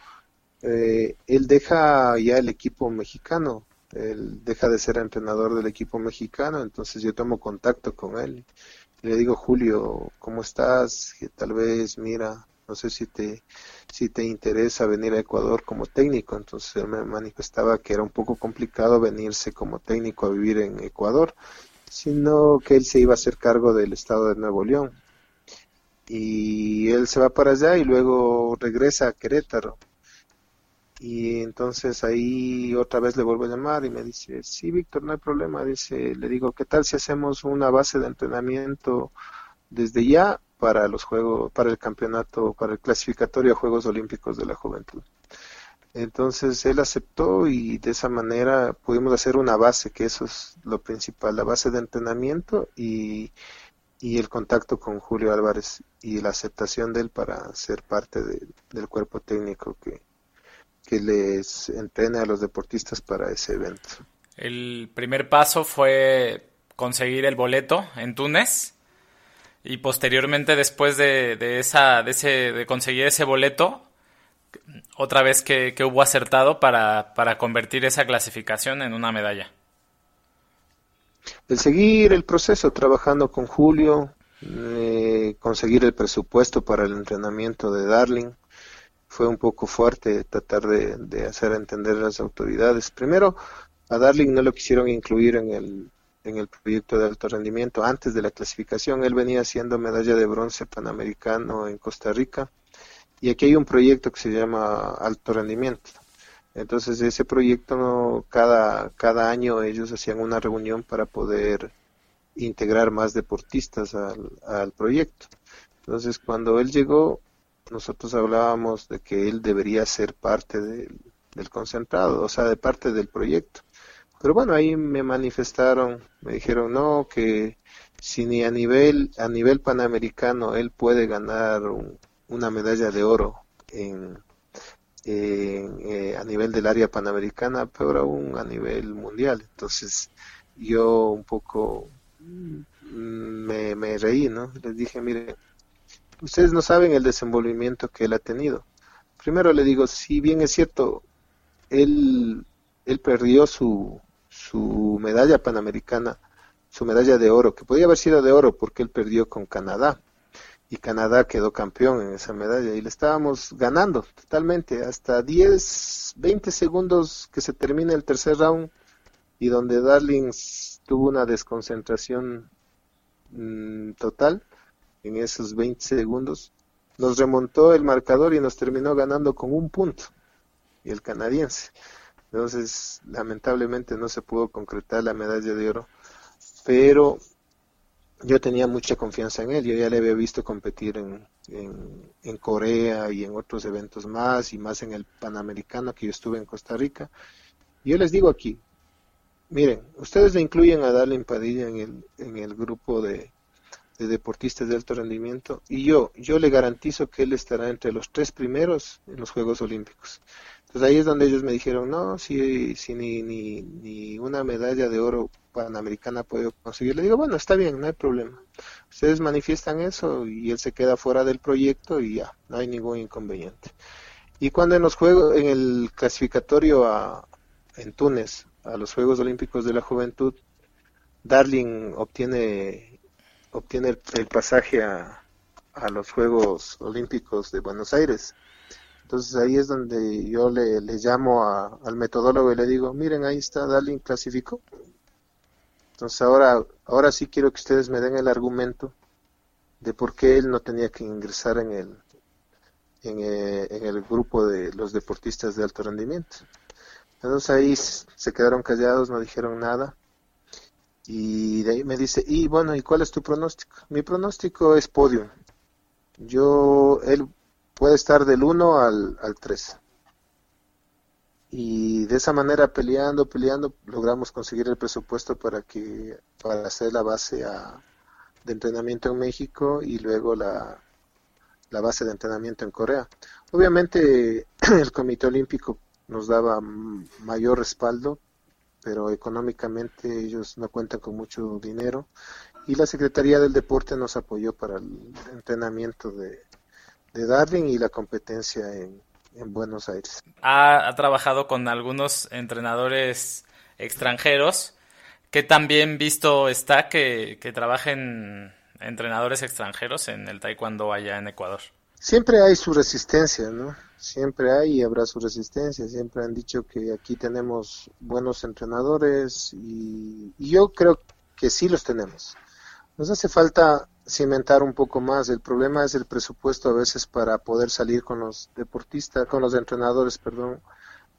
eh, él deja ya el equipo mexicano él deja de ser entrenador del equipo mexicano, entonces yo tomo contacto con él y le digo, Julio, ¿cómo estás? Que tal vez, mira, no sé si te, si te interesa venir a Ecuador como técnico, entonces él me manifestaba que era un poco complicado venirse como técnico a vivir en Ecuador, sino que él se iba a hacer cargo del estado de Nuevo León. Y él se va para allá y luego regresa a Querétaro y entonces ahí otra vez le vuelvo a llamar y me dice, sí, Víctor, no hay problema. Dice, le digo, ¿qué tal si hacemos una base de entrenamiento desde ya para los juegos, para el campeonato, para el clasificatorio a Juegos Olímpicos de la Juventud? Entonces él aceptó y de esa manera pudimos hacer una base, que eso es lo principal, la base de entrenamiento y, y el contacto con Julio Álvarez y la aceptación de él para ser parte del cuerpo técnico que, que les entrene a los deportistas para ese evento. El primer paso fue conseguir el boleto en Túnez y posteriormente después de, esa de, ese, de conseguir ese boleto otra vez que, hubo acertado para, para, convertir esa clasificación en una medalla. El seguir el proceso trabajando con Julio, eh, conseguir el presupuesto para el entrenamiento de Darling, fue un poco fuerte tratar de, hacer entender a las autoridades. Primero, a Darling no lo quisieron incluir en el, en el proyecto de alto rendimiento antes de la clasificación. Él venía haciendo medalla de bronce panamericano en Costa Rica y aquí hay un proyecto que se llama alto rendimiento. Entonces ese proyecto cada, cada año ellos hacían una reunión para poder integrar más deportistas al, al proyecto. Entonces cuando él llegó nosotros hablábamos de que él debería ser parte del concentrado, o sea, de parte del proyecto. Pero bueno, ahí me manifestaron, me dijeron no, que si ni a nivel, a nivel panamericano él puede ganar una medalla de oro en, eh, a nivel del área panamericana, peor aún a nivel mundial. Entonces yo un poco mm, me, me reí, ¿no? Les dije, mire, ustedes no saben el desenvolvimiento que él ha tenido. Primero le digo, si bien es cierto, él, él perdió su, su medalla panamericana, su medalla de oro, que podía haber sido de oro porque él perdió con Canadá. Y Canadá quedó campeón en esa medalla y le estábamos ganando totalmente hasta 10, 20 segundos que se termina el tercer round y donde Darlings tuvo una desconcentración mm, total en esos 20 segundos, nos remontó el marcador y nos terminó ganando con un punto, y el canadiense. Entonces, lamentablemente no se pudo concretar la medalla de oro, pero yo tenía mucha confianza en él, yo ya le había visto competir en, en, Corea y en otros eventos más, y más en el Panamericano que yo estuve en Costa Rica. Yo les digo aquí, miren, ustedes le incluyen a Darlene Padilla en el, en el grupo de, de deportistas de alto rendimiento y yo, yo le garantizo que él estará entre los tres primeros en los Juegos Olímpicos. Entonces ahí es donde ellos me dijeron, no, si, si ni, ni, ni una medalla de oro panamericana puedo conseguir. Le digo, bueno, está bien, no hay problema. Ustedes manifiestan eso y él se queda fuera del proyecto y ya, no hay ningún inconveniente. Y cuando en los juegos, en el clasificatorio a, en Túnez, a los Juegos Olímpicos de la Juventud, Darling obtiene, obtiene el, pasaje a, los Juegos Olímpicos de Buenos Aires entonces ahí es donde yo le, llamo al metodólogo y le digo, miren, ahí está, Darling clasificó. Entonces ahora, ahora sí quiero que ustedes me den el argumento de por qué él no tenía que ingresar en el, en, eh, el grupo de los deportistas de alto rendimiento. Entonces ahí se quedaron callados, no dijeron nada. Y de ahí me dice, y bueno, ¿y cuál es tu pronóstico? Mi pronóstico es podio. Yo, él puede estar del 1 al, al 3. Y de esa manera peleando, peleando, logramos conseguir el presupuesto para que para hacer la base de entrenamiento en México y luego la, la base de entrenamiento en Corea. Obviamente el Comité Olímpico nos daba mayor respaldo, pero económicamente ellos no cuentan con mucho dinero y la Secretaría del Deporte nos apoyó para el entrenamiento de, de Darwin y la competencia en, Buenos Aires. Ha, trabajado con algunos entrenadores extranjeros. que también visto está que, que trabajen entrenadores extranjeros en el taekwondo allá en Ecuador? Siempre hay su resistencia, ¿no? Siempre hay y habrá su resistencia. Siempre han dicho que aquí tenemos buenos entrenadores y yo creo que sí los tenemos. Nos hace falta cimentar un poco más. El problema es el presupuesto a veces para poder salir con los deportistas, con los entrenadores, perdón,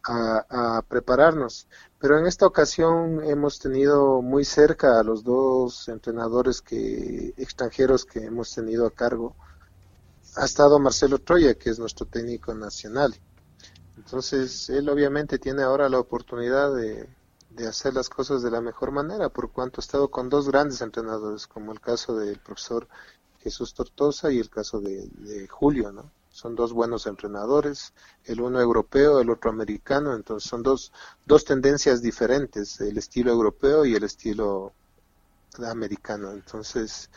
a, prepararnos. Pero en esta ocasión hemos tenido muy cerca a los dos entrenadores que extranjeros que hemos tenido a cargo. Ha estado Marcelo Troya, que es nuestro técnico nacional. Entonces, él obviamente tiene ahora la oportunidad de, de hacer las cosas de la mejor manera, por cuanto ha estado con dos grandes entrenadores, como el caso del profesor Jesús Tortosa y el caso de, Julio, ¿no? Son dos buenos entrenadores, el uno europeo, el otro americano, entonces son dos, dos tendencias diferentes, el estilo europeo y el estilo americano. Entonces,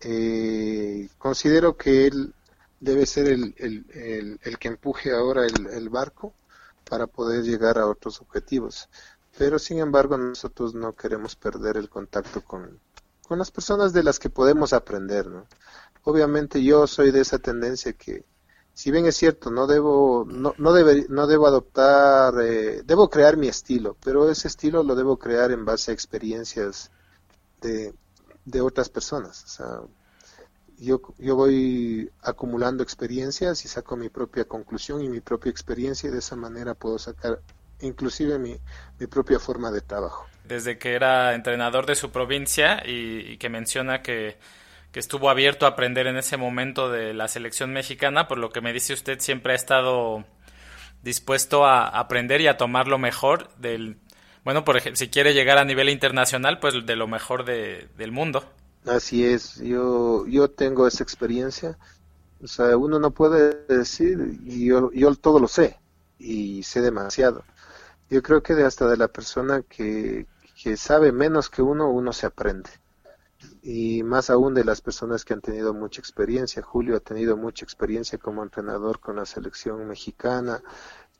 eh, considero que él debe ser el, el, el, que empuje ahora el barco para poder llegar a otros objetivos pero sin embargo nosotros no queremos perder el contacto con, con las personas de las que podemos aprender, ¿no? Obviamente yo soy de esa tendencia que, si bien es cierto, no debo, no, no, no debo adoptar, eh, debo crear mi estilo, pero ese estilo lo debo crear en base a experiencias de, de otras personas. O sea, yo, yo voy acumulando experiencias y saco mi propia conclusión y mi propia experiencia y de esa manera puedo sacar inclusive mi, mi propia forma de trabajo. Desde que era entrenador de su provincia y, que menciona que, que, estuvo abierto a aprender en ese momento de la selección mexicana, por lo que me dice usted siempre ha estado dispuesto a aprender y a tomar lo mejor del, bueno, por ejemplo, si quiere llegar a nivel internacional, pues de lo mejor de, del mundo. Así es, yo, yo tengo esa experiencia, o sea, uno no puede decir, y yo, yo todo lo sé, y sé demasiado. Yo creo que de hasta de la persona que, que sabe menos que uno, uno se aprende. Y más aún de las personas que han tenido mucha experiencia. Julio ha tenido mucha experiencia como entrenador con la selección mexicana.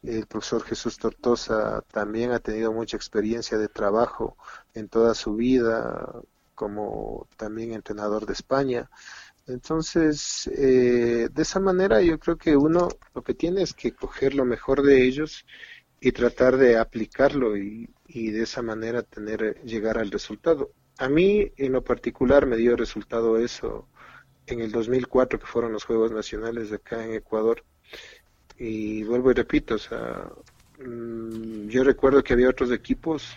El profesor Jesús Tortosa también ha tenido mucha experiencia de trabajo en toda su vida como también entrenador de España. Entonces, eh, de esa manera yo creo que uno lo que tiene es que coger lo mejor de ellos y tratar de aplicarlo y, de esa manera tener llegar al resultado. A mí en lo particular me dio resultado eso en el 2004 que fueron los Juegos Nacionales de acá en Ecuador y vuelvo y repito, o sea, mm, yo recuerdo que había otros equipos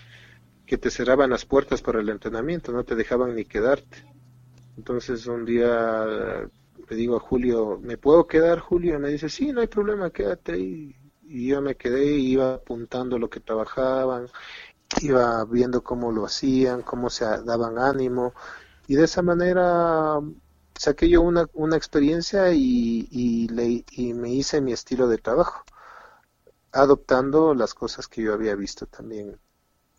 que te cerraban las puertas para el entrenamiento, no te dejaban ni quedarte. Entonces un día le digo a Julio, ¿me puedo quedar Julio? Y me dice, sí, no hay problema, quédate ahí. Y yo me quedé y iba apuntando lo que trabajaban, iba viendo cómo lo hacían, cómo se daban ánimo. Y de esa manera saqué yo una, una experiencia y, y, le, y me hice mi estilo de trabajo, adoptando las cosas que yo había visto también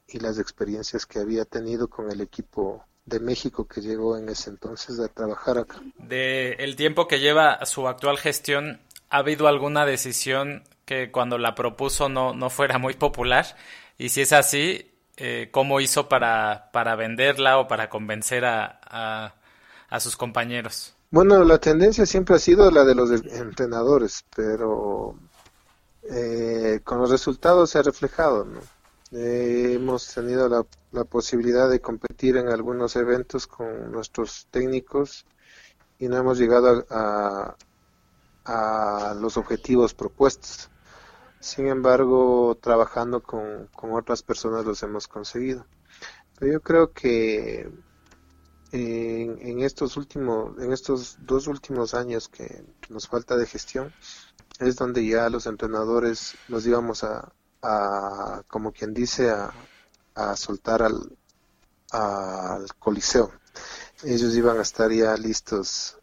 y las experiencias que había tenido con el equipo de México que llegó en ese entonces a trabajar acá. De el tiempo que lleva su actual gestión, ¿ha habido alguna decisión que cuando la propuso no, no fuera muy popular? Y si es así, eh, ¿cómo hizo para, para venderla o para convencer a, a, a sus compañeros? Bueno, la tendencia siempre ha sido la de los entrenadores, pero eh, con los resultados se ha reflejado, ¿no? Eh, hemos tenido la, la, posibilidad de competir en algunos eventos con nuestros técnicos y no hemos llegado a, los objetivos propuestos. Sin embargo, trabajando con, con, otras personas los hemos conseguido. Pero yo creo que en, en, estos últimos, en estos dos últimos años que nos falta de gestión, es donde ya los entrenadores nos íbamos a, a, como quien dice, a, a soltar al, al Coliseo. Ellos iban a estar ya listos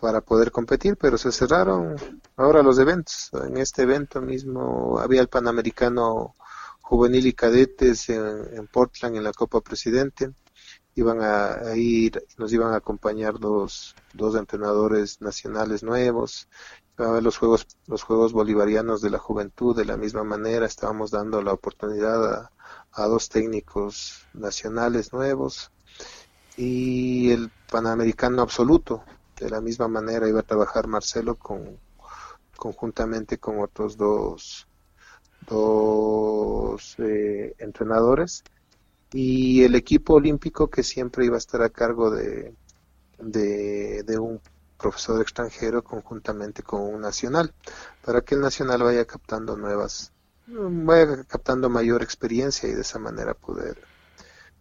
para poder competir, pero se cerraron ahora los eventos. En este evento mismo había el Panamericano Juvenil y Cadetes en, en Portland en la Copa Presidente. Iban a, a, ir, nos iban a acompañar dos, dos entrenadores nacionales nuevos los juegos los juegos bolivarianos de la juventud de la misma manera. Estábamos dando la oportunidad a, a, dos técnicos nacionales nuevos y el panamericano absoluto. De la misma manera iba a trabajar Marcelo con conjuntamente con otros dos dos eh, entrenadores. Y el equipo olímpico que siempre iba a estar a cargo de de, de un profesor extranjero conjuntamente con un nacional, para que el nacional vaya captando nuevas, vaya captando mayor experiencia y de esa manera poder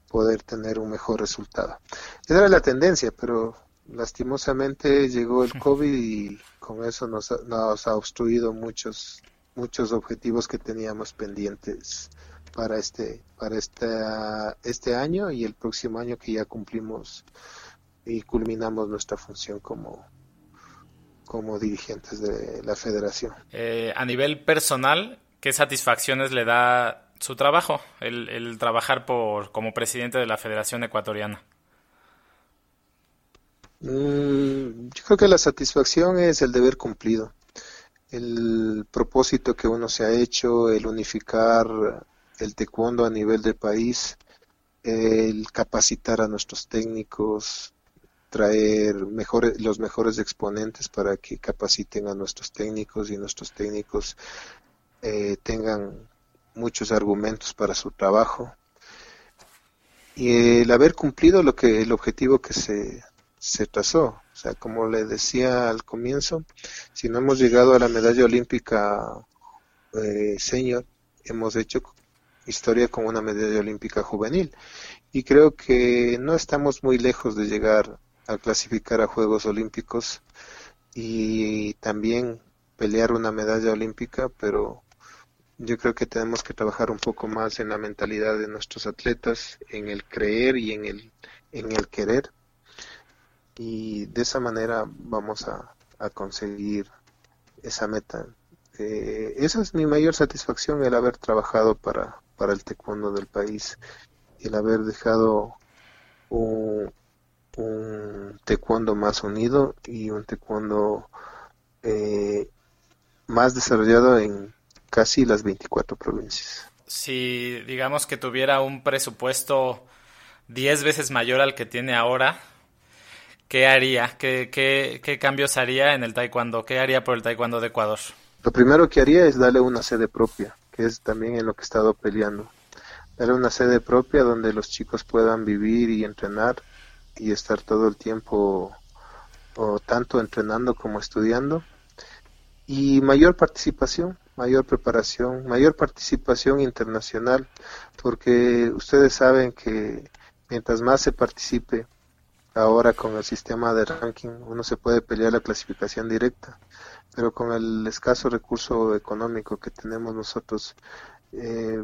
poder tener un mejor resultado. Esa era la tendencia, pero lastimosamente llegó el COVID y con eso nos, nos ha obstruido muchos muchos objetivos que teníamos pendientes para este para esta, este año y el próximo año que ya cumplimos y culminamos nuestra función como, como dirigentes de la federación. Eh, a nivel personal, ¿qué satisfacciones le da su trabajo, el, el, trabajar por, como presidente de la Federación Ecuatoriana? Mm, yo creo que la satisfacción es el deber cumplido, el propósito que uno se ha hecho, el unificar el taekwondo a nivel del país, el capacitar a nuestros técnicos, traer mejores, los mejores exponentes para que capaciten a nuestros técnicos y nuestros técnicos eh, tengan muchos argumentos para su trabajo. Y el haber cumplido lo que el objetivo que se, se trazó. O sea como le decía al comienzo si no hemos llegado a la medalla olímpica eh, senior hemos hecho historia con una medalla olímpica juvenil. Y creo que no estamos muy lejos de llegar a clasificar a Juegos Olímpicos y también pelear una medalla olímpica, pero yo creo que tenemos que trabajar un poco más en la mentalidad de nuestros atletas, en el creer y en el, en el querer. Y de esa manera vamos a, a conseguir esa meta. Eh, esa es mi mayor satisfacción, el haber trabajado para, para el taekwondo del país, el haber dejado un, un taekwondo más unido y un taekwondo eh, más desarrollado en casi las 24 provincias. Si digamos que tuviera un presupuesto 10 veces mayor al que tiene ahora, ¿qué haría? ¿Qué, qué, qué cambios haría en el taekwondo? ¿Qué haría por el taekwondo de Ecuador? Lo primero que haría es darle una sede propia, que es también en lo que he estado peleando. Darle una sede propia donde los chicos puedan vivir y entrenar y estar todo el tiempo tanto entrenando como estudiando. Y mayor participación, mayor preparación, mayor participación internacional, porque ustedes saben que mientras más se participe ahora con el sistema de ranking uno se puede pelear la clasificación directa, pero con el escaso recurso económico que tenemos nosotros, eh,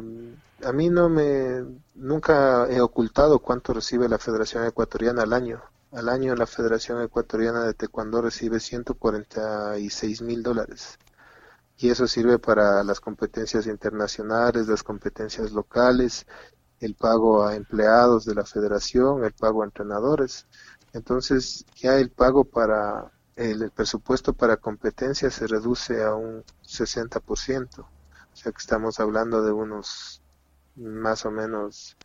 a mí no me, nunca he ocultado cuánto recibe la Federación Ecuatoriana al año. Al año la Federación Ecuatoriana de Taekwondo recibe 146 mil dólares. Y eso sirve para las competencias internacionales, las competencias locales, el pago a empleados de la federación, el pago a entrenadores. Entonces ya el pago para el, presupuesto para competencias se reduce a un 60%. O sea que estamos hablando de unos más o menos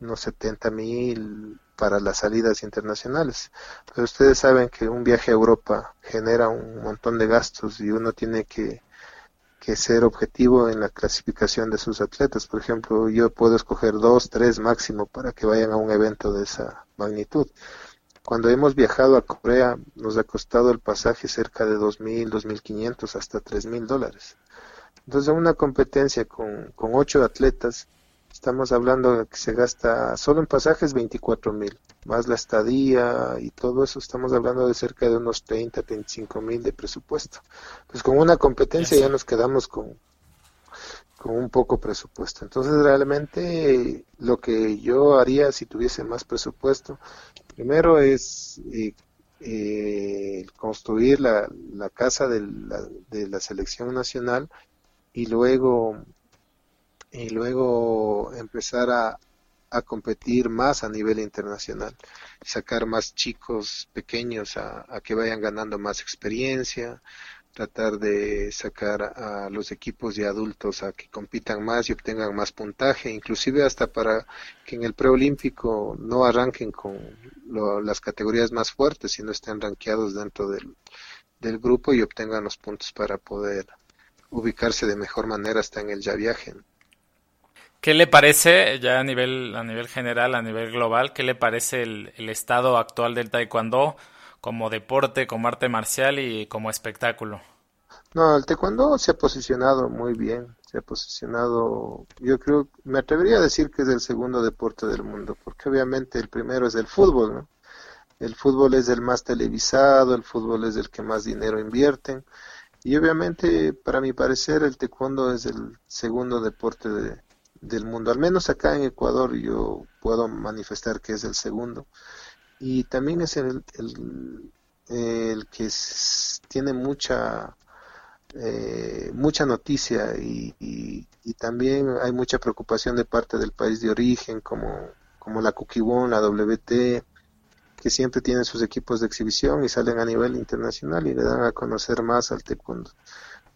unos 70 mil para las salidas internacionales. Pero ustedes saben que un viaje a Europa genera un montón de gastos y uno tiene que que ser objetivo en la clasificación de sus atletas. Por ejemplo, yo puedo escoger dos, tres máximo para que vayan a un evento de esa magnitud. Cuando hemos viajado a Corea nos ha costado el pasaje cerca de 2.000, 2.500 hasta 3.000 dólares. Entonces, una competencia con, con ocho atletas, estamos hablando de que se gasta solo en pasajes 24.000 más la estadía y todo eso, estamos hablando de cerca de unos 30, 25 mil de presupuesto. Pues con una competencia ya nos quedamos con, con un poco presupuesto. Entonces realmente lo que yo haría si tuviese más presupuesto, primero es eh, eh, construir la, la casa de la, de la selección nacional y luego y luego empezar a, a competir más a nivel internacional, sacar más chicos pequeños a, que vayan ganando más experiencia, tratar de sacar a los equipos de adultos a que compitan más y obtengan más puntaje, inclusive hasta para que en el preolímpico no arranquen con las categorías más fuertes, sino estén rankeados dentro del, del grupo y obtengan los puntos para poder ubicarse de mejor manera hasta en el ya viaje. ¿Qué le parece, ya a nivel, a nivel general, a nivel global, qué le parece el, estado actual del taekwondo como deporte, como arte marcial y como espectáculo? No, el taekwondo se ha posicionado muy bien, se ha posicionado, yo creo, me atrevería a decir que es el segundo deporte del mundo, porque obviamente el primero es el fútbol, ¿no? El fútbol es el más televisado, el fútbol es el que más dinero invierten, y obviamente, para mi parecer, el taekwondo es el segundo deporte de, del mundo. Al menos acá en Ecuador yo puedo manifestar que es el segundo. Y también es el, el, que tiene mucha eh, mucha noticia y, y, también hay mucha preocupación de parte del país de origen como, como la Kukibon, la WT, que siempre tienen sus equipos de exhibición y salen a nivel internacional y le dan a conocer más al taekwondo.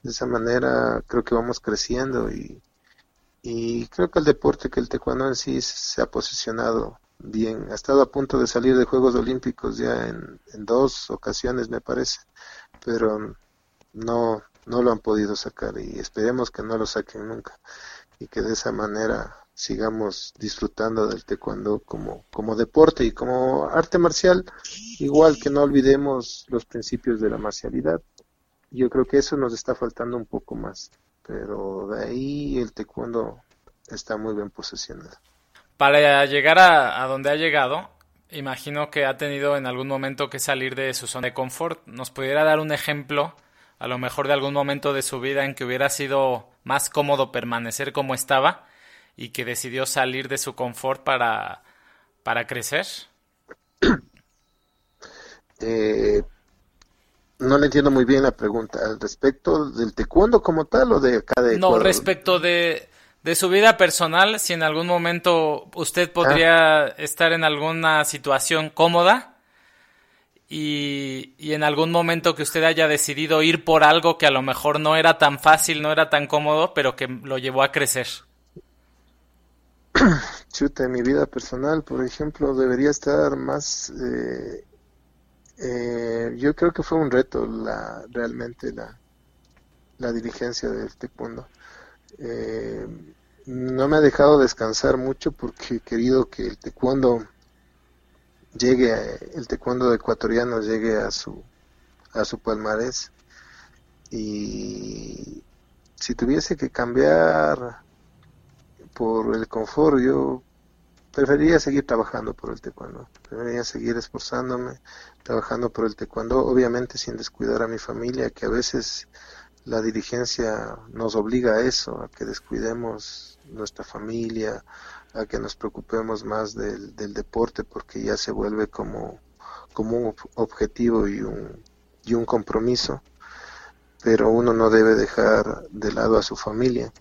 De esa manera creo que vamos creciendo y, creo que el deporte, que el taekwondo en sí se ha posicionado bien. Ha estado a punto de salir de Juegos Olímpicos ya en, dos ocasiones, me parece, pero no, no lo han podido sacar y esperemos que no lo saquen nunca y que de esa manera sigamos disfrutando del taekwondo como, como deporte y como arte marcial, igual que no olvidemos los principios de la marcialidad. Yo creo que eso nos está faltando un poco más pero de ahí el taekwondo está muy bien posicionado. Para llegar a, donde ha llegado, imagino que ha tenido en algún momento que salir de su zona de confort. ¿Nos pudiera dar un ejemplo, a lo mejor de algún momento de su vida en que hubiera sido más cómodo permanecer como estaba y que decidió salir de su confort para, para crecer? Eh, no le entiendo muy bien la pregunta. ¿Al respecto del taekwondo como tal o de acá de No, respecto de, de su vida personal, si en algún momento usted podría ah. estar en alguna situación cómoda y, y, en algún momento que usted haya decidido ir por algo que a lo mejor no era tan fácil, no era tan cómodo, pero que lo llevó a crecer. Chuta, en mi vida personal, por ejemplo, debería estar más eh, eh, yo creo que fue un reto la, realmente la, la dirigencia de este Eh, no me ha dejado descansar mucho porque he querido que el taekwondo llegue, el taekwondo ecuatoriano llegue a su, a su palmarés. Y si tuviese que cambiar por el confort, yo preferiría seguir trabajando por el taekwondo, preferiría seguir esforzándome, trabajando por el taekwondo, obviamente sin descuidar a mi familia, que a veces la dirigencia nos obliga a eso, a que descuidemos nuestra familia, a que nos preocupemos más del, del deporte porque ya se vuelve como, como un objetivo y un, y un compromiso, pero uno no debe dejar de lado a su familia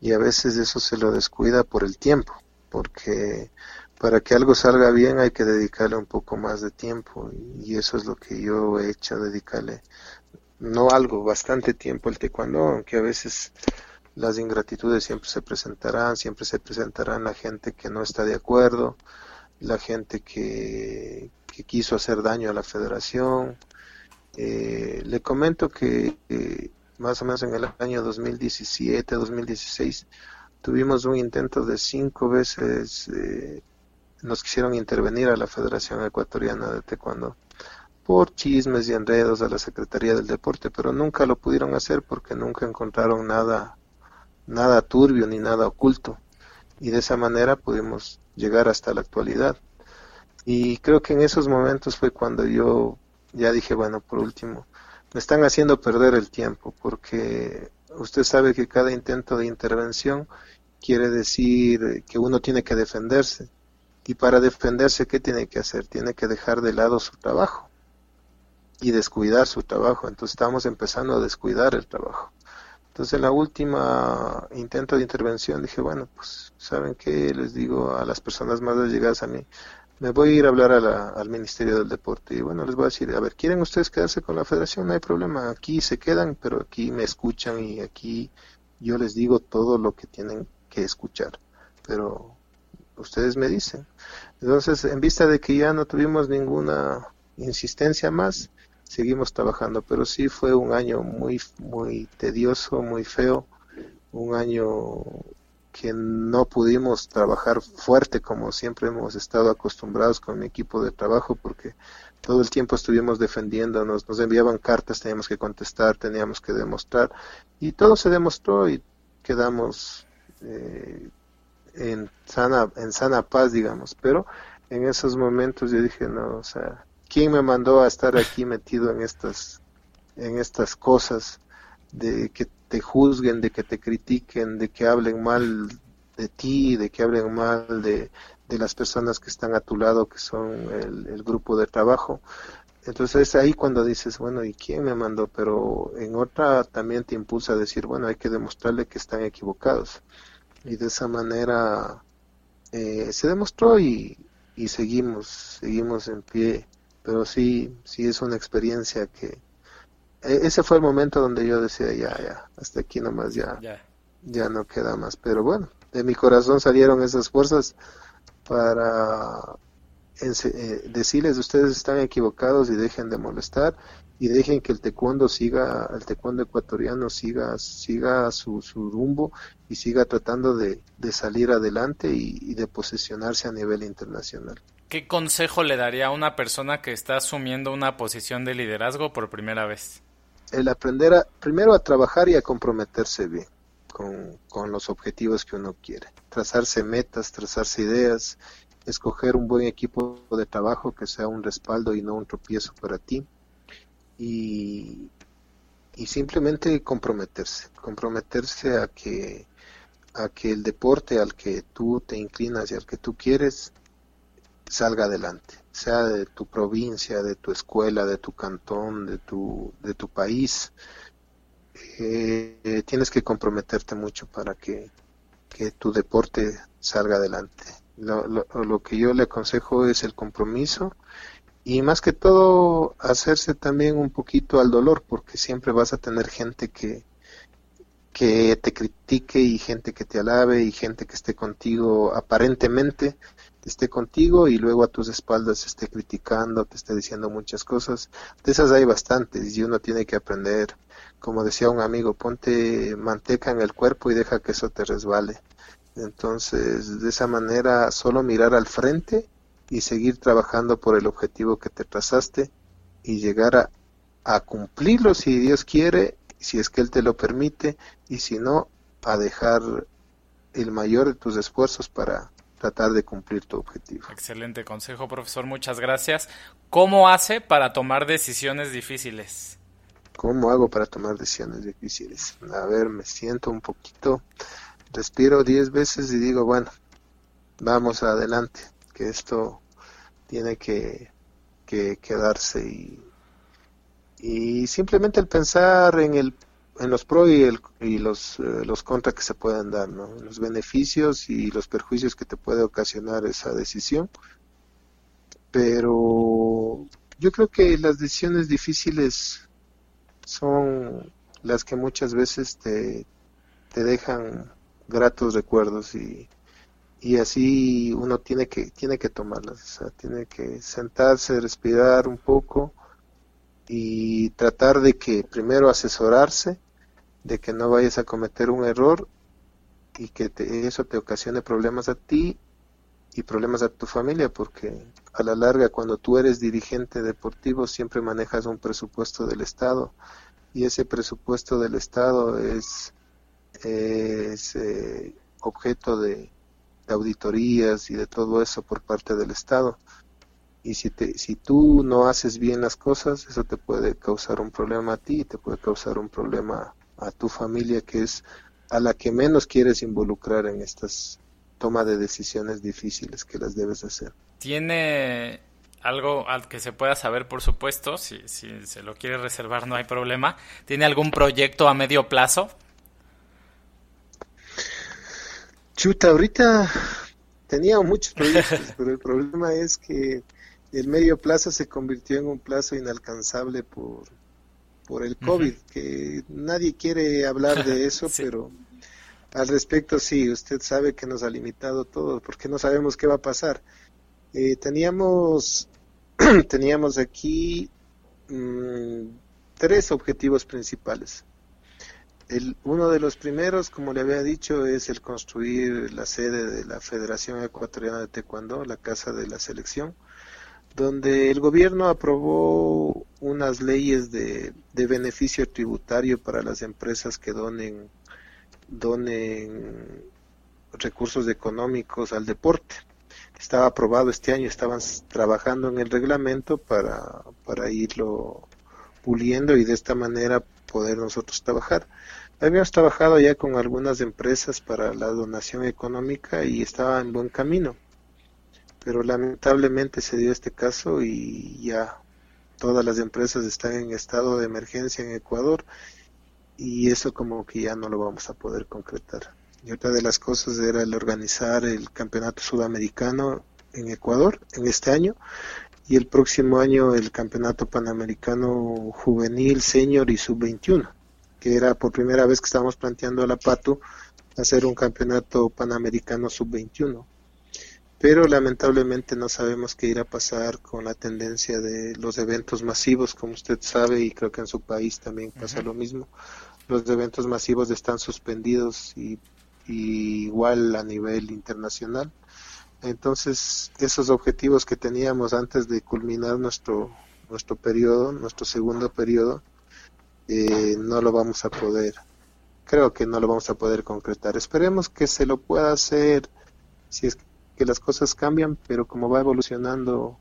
y a veces eso se lo descuida por el tiempo, porque para que algo salga bien hay que dedicarle un poco más de tiempo y eso es lo que yo he hecho, dedicarle no algo, bastante tiempo al taekwondo, aunque a veces las ingratitudes siempre se presentarán, siempre se presentarán la gente que no está de acuerdo, la gente que, quiso hacer daño a la federación. Eh, le comento que eh, más o menos en el año 2017, 2016, tuvimos un intento de cinco veces, eh, nos quisieron intervenir a la Federación Ecuatoriana de Taekwondo por chismes y enredos a la Secretaría del Deporte, pero nunca lo pudieron hacer porque nunca encontraron nada, nada turbio ni nada oculto. Y de esa manera pudimos llegar hasta la actualidad. Y creo que en esos momentos fue cuando yo ya dije, bueno, por último, me están haciendo perder el tiempo porque usted sabe que cada intento de intervención quiere decir que uno tiene que defenderse. Y para defenderse, ¿qué tiene que hacer? Tiene que dejar de lado su trabajo y descuidar su trabajo. Entonces estamos empezando a descuidar el trabajo. Entonces en la última intento de intervención dije, bueno, pues saben qué les digo a las personas más llegadas a mí, me voy a ir a hablar al Ministerio del Deporte y bueno, les voy a decir, a ver, ¿quieren ustedes quedarse con la federación? No hay problema, aquí se quedan, pero aquí me escuchan y aquí yo les digo todo lo que tienen que escuchar, pero ustedes me dicen. Entonces, en vista de que ya no tuvimos ninguna insistencia más, seguimos trabajando, pero sí fue un año muy, muy tedioso, muy feo, un año que no pudimos trabajar fuerte como siempre hemos estado acostumbrados con mi equipo de trabajo porque todo el tiempo estuvimos defendiéndonos, nos enviaban cartas, teníamos que contestar, teníamos que demostrar y todo se demostró y quedamos eh, en sana en sana paz digamos, pero en esos momentos yo dije no, o sea, ¿quién me mandó a estar aquí metido en estas en estas cosas de que te juzguen, de que te critiquen, de que hablen mal de ti, de que hablen mal de, de las personas que están a tu lado, que son el, grupo de trabajo. Entonces es ahí cuando dices, bueno, ¿y quién me mandó? Pero en otra también te impulsa a decir, bueno, hay que demostrarle que están equivocados. Y de esa manera eh, se demostró y, y seguimos, seguimos en pie. Pero sí, sí es una experiencia que, ese fue el momento donde yo decía, ya, ya, hasta aquí nomás ya, ya, no queda más. Pero bueno, de mi corazón salieron esas fuerzas para eh, decirles, ustedes están equivocados y dejen de molestar y dejen que el taekwondo siga, el taekwondo ecuatoriano siga, siga su, su rumbo y siga tratando de, de salir adelante y, y, de posicionarse a nivel internacional. ¿Qué consejo le daría a una persona que está asumiendo una posición de liderazgo por primera vez? El aprender a, primero a trabajar y a comprometerse bien con, con los objetivos que uno quiere. Trazarse metas, trazarse ideas, escoger un buen equipo de trabajo que sea un respaldo y no un tropiezo para ti. Y, y simplemente comprometerse, comprometerse a que, a que el deporte al que tú te inclinas y al que tú quieres salga adelante, sea de tu provincia, de tu escuela, de tu cantón, de tu, de tu país. Eh, tienes que comprometerte mucho para que, que tu deporte salga adelante. Lo, lo, lo, que yo le aconsejo es el compromiso y más que todo hacerse también un poquito al dolor porque siempre vas a tener gente que, que te critique y gente que te alabe y gente que esté contigo aparentemente esté contigo y luego a tus espaldas esté criticando, te esté diciendo muchas cosas. De esas hay bastantes y uno tiene que aprender, como decía un amigo, ponte manteca en el cuerpo y deja que eso te resbale. Entonces, de esa manera, solo mirar al frente y seguir trabajando por el objetivo que te trazaste y llegar a, a cumplirlo si Dios quiere, si es que Él te lo permite, y si no, a dejar el mayor de tus esfuerzos para tratar de cumplir tu objetivo. Excelente consejo, profesor. Muchas gracias. ¿Cómo hace para tomar decisiones difíciles? ¿Cómo hago para tomar decisiones difíciles? A ver, me siento un poquito, respiro diez veces y digo, bueno, vamos adelante, que esto tiene que, que quedarse y, y simplemente el pensar en el en los pros y, y los, eh, los contras que se pueden dar, los beneficios y los perjuicios que te puede ocasionar esa decisión. Pero yo creo que las decisiones difíciles son las que muchas veces te, te dejan gratos recuerdos y, y así uno tiene que tiene que tomarlas, o sea, tiene que sentarse, respirar un poco y tratar de que primero asesorarse de que no vayas a cometer un error y que eso te ocasione problemas a ti y problemas a tu familia, porque a la larga cuando tú eres dirigente deportivo siempre manejas un presupuesto del Estado y ese presupuesto del Estado es, es eh, objeto de, de, auditorías y de todo eso por parte del Estado. Y si, te, si tú no haces bien las cosas, eso te puede causar un problema a ti y te puede causar un problema a tu familia, que es a la que menos quieres involucrar en estas toma de decisiones difíciles que las debes hacer. ¿Tiene algo al que se pueda saber, por supuesto, si, si se lo quiere reservar no hay problema? ¿Tiene algún proyecto a medio plazo? Chuta, ahorita tenía muchos proyectos, pero el problema es que el medio plazo se convirtió en un plazo inalcanzable por, por el COVID, que nadie quiere hablar de eso, pero al respecto sí, usted sabe que nos ha limitado todo, porque no sabemos qué va a pasar. Eh, teníamos, teníamos aquí mm, tres objetivos principales. El, uno de los primeros, como le había dicho, es el construir la sede de la Federación Ecuatoriana de Taekwondo, la casa de la selección donde el gobierno aprobó unas leyes de, beneficio tributario para las empresas que donen, donen recursos económicos al deporte. Estaba aprobado este año, estaban trabajando en el reglamento para, para irlo puliendo y de esta manera poder nosotros trabajar. Habíamos trabajado ya con algunas empresas para la donación económica y estaba en buen camino pero lamentablemente se dio este caso y ya todas las empresas están en estado de emergencia en Ecuador y eso como que ya no lo vamos a poder concretar. Y otra de las cosas era el organizar el campeonato sudamericano en Ecuador en este año y el próximo año el campeonato panamericano juvenil, senior y sub-21, que era por primera vez que estábamos planteando a la PATU hacer un campeonato panamericano sub-21 pero lamentablemente no sabemos qué irá a pasar con la tendencia de los eventos masivos, como usted sabe, y creo que en su país también pasa lo mismo. Los eventos masivos están suspendidos y, igual a nivel internacional. Entonces, esos objetivos que teníamos antes de culminar nuestro nuestro periodo, nuestro segundo periodo, eh, no lo vamos a poder, creo que no lo vamos a poder concretar. Esperemos que se lo pueda hacer si es que que las cosas cambian, pero como va evolucionando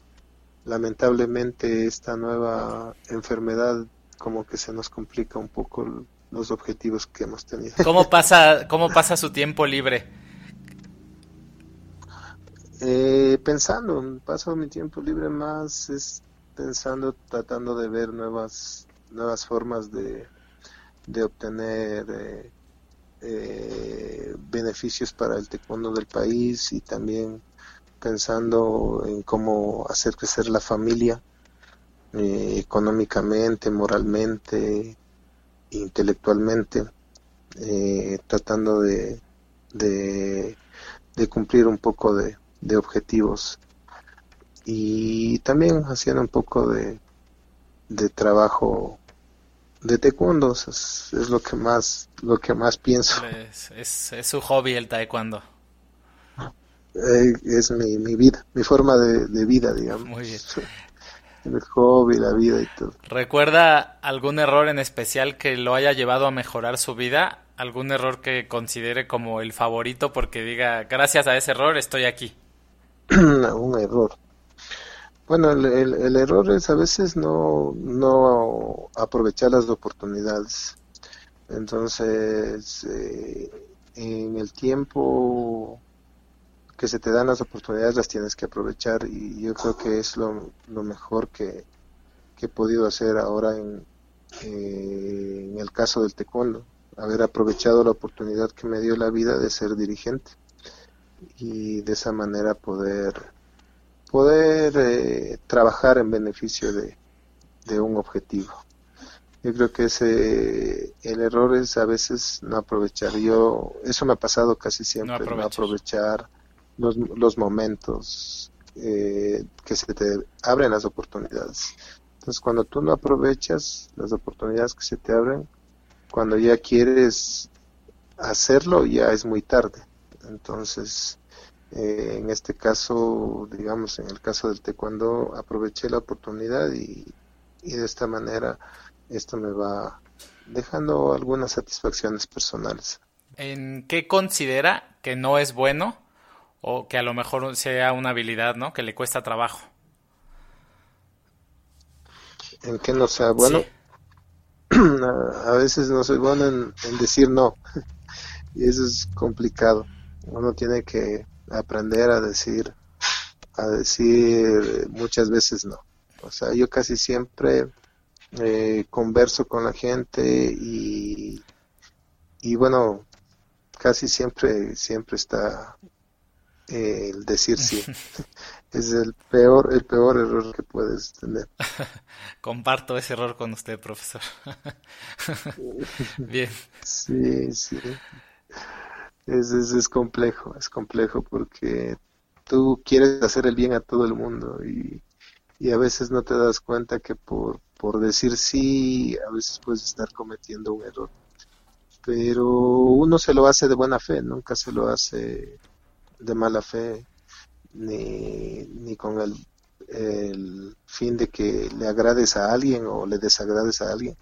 lamentablemente esta nueva enfermedad como que se nos complica un poco los objetivos que hemos tenido. ¿Cómo pasa, cómo pasa su tiempo libre? Eh, pensando, paso mi tiempo libre más es pensando, tratando de ver nuevas, nuevas formas de, de obtener eh, eh, beneficios para el taekwondo del país y también pensando en cómo hacer crecer la familia eh, económicamente, moralmente, intelectualmente, eh, tratando de, de, cumplir un poco de, de objetivos. Y también haciendo un poco de, de trabajo de taekwondo es, lo que más lo que más pienso. Es, es, su hobby el taekwondo. Eh, es mi, mi, vida mi forma de, vida digamos. Muy bien. El hobby la vida y todo. Recuerda algún error en especial que lo haya llevado a mejorar su vida algún error que considere como el favorito porque diga, gracias a ese error estoy aquí. un error. Bueno, el, error es a veces no, no aprovechar las oportunidades. Entonces, eh, en el tiempo que se te dan las oportunidades las tienes que aprovechar y yo creo que es lo, mejor que, he podido hacer ahora en, eh, en el caso del taekwondo, haber aprovechado la oportunidad que me dio la vida de ser dirigente y de esa manera poder poder eh, trabajar en beneficio de, de un objetivo. Yo creo que ese el error es a veces no aprovechar. Yo eso me ha pasado casi siempre, no, aprovechar los, los momentos eh, que se te abren las oportunidades. Entonces, cuando tú no aprovechas las oportunidades que se te abren, cuando ya quieres hacerlo, ya es muy tarde. Entonces, eh, en este caso, digamos, en el caso del taekwondo, aproveché la oportunidad y, y de esta manera esto me va dejando algunas satisfacciones personales. ¿En qué considera que no es bueno o que a lo mejor sea una habilidad, ¿no? Que le cuesta trabajo. ¿En qué no sea bueno? a veces no soy bueno en, decir no y eso es complicado. Uno tiene que aprender a decir a decir muchas veces no. O sea, yo casi siempre eh, converso con la gente y, y bueno, casi siempre siempre está el decir sí. es el peor, el peor error que puedes tener. Comparto ese error con usted, profesor. Bien. Sí, sí. Es, es, complejo, es complejo porque tú quieres hacer el bien a todo el mundo y, y a veces no te das cuenta que por, por decir sí, a veces puedes estar cometiendo un error. Pero uno se lo hace de buena fe, nunca se lo hace de mala fe, ni, ni con el, fin de que le agrades a alguien o le desagrades a alguien,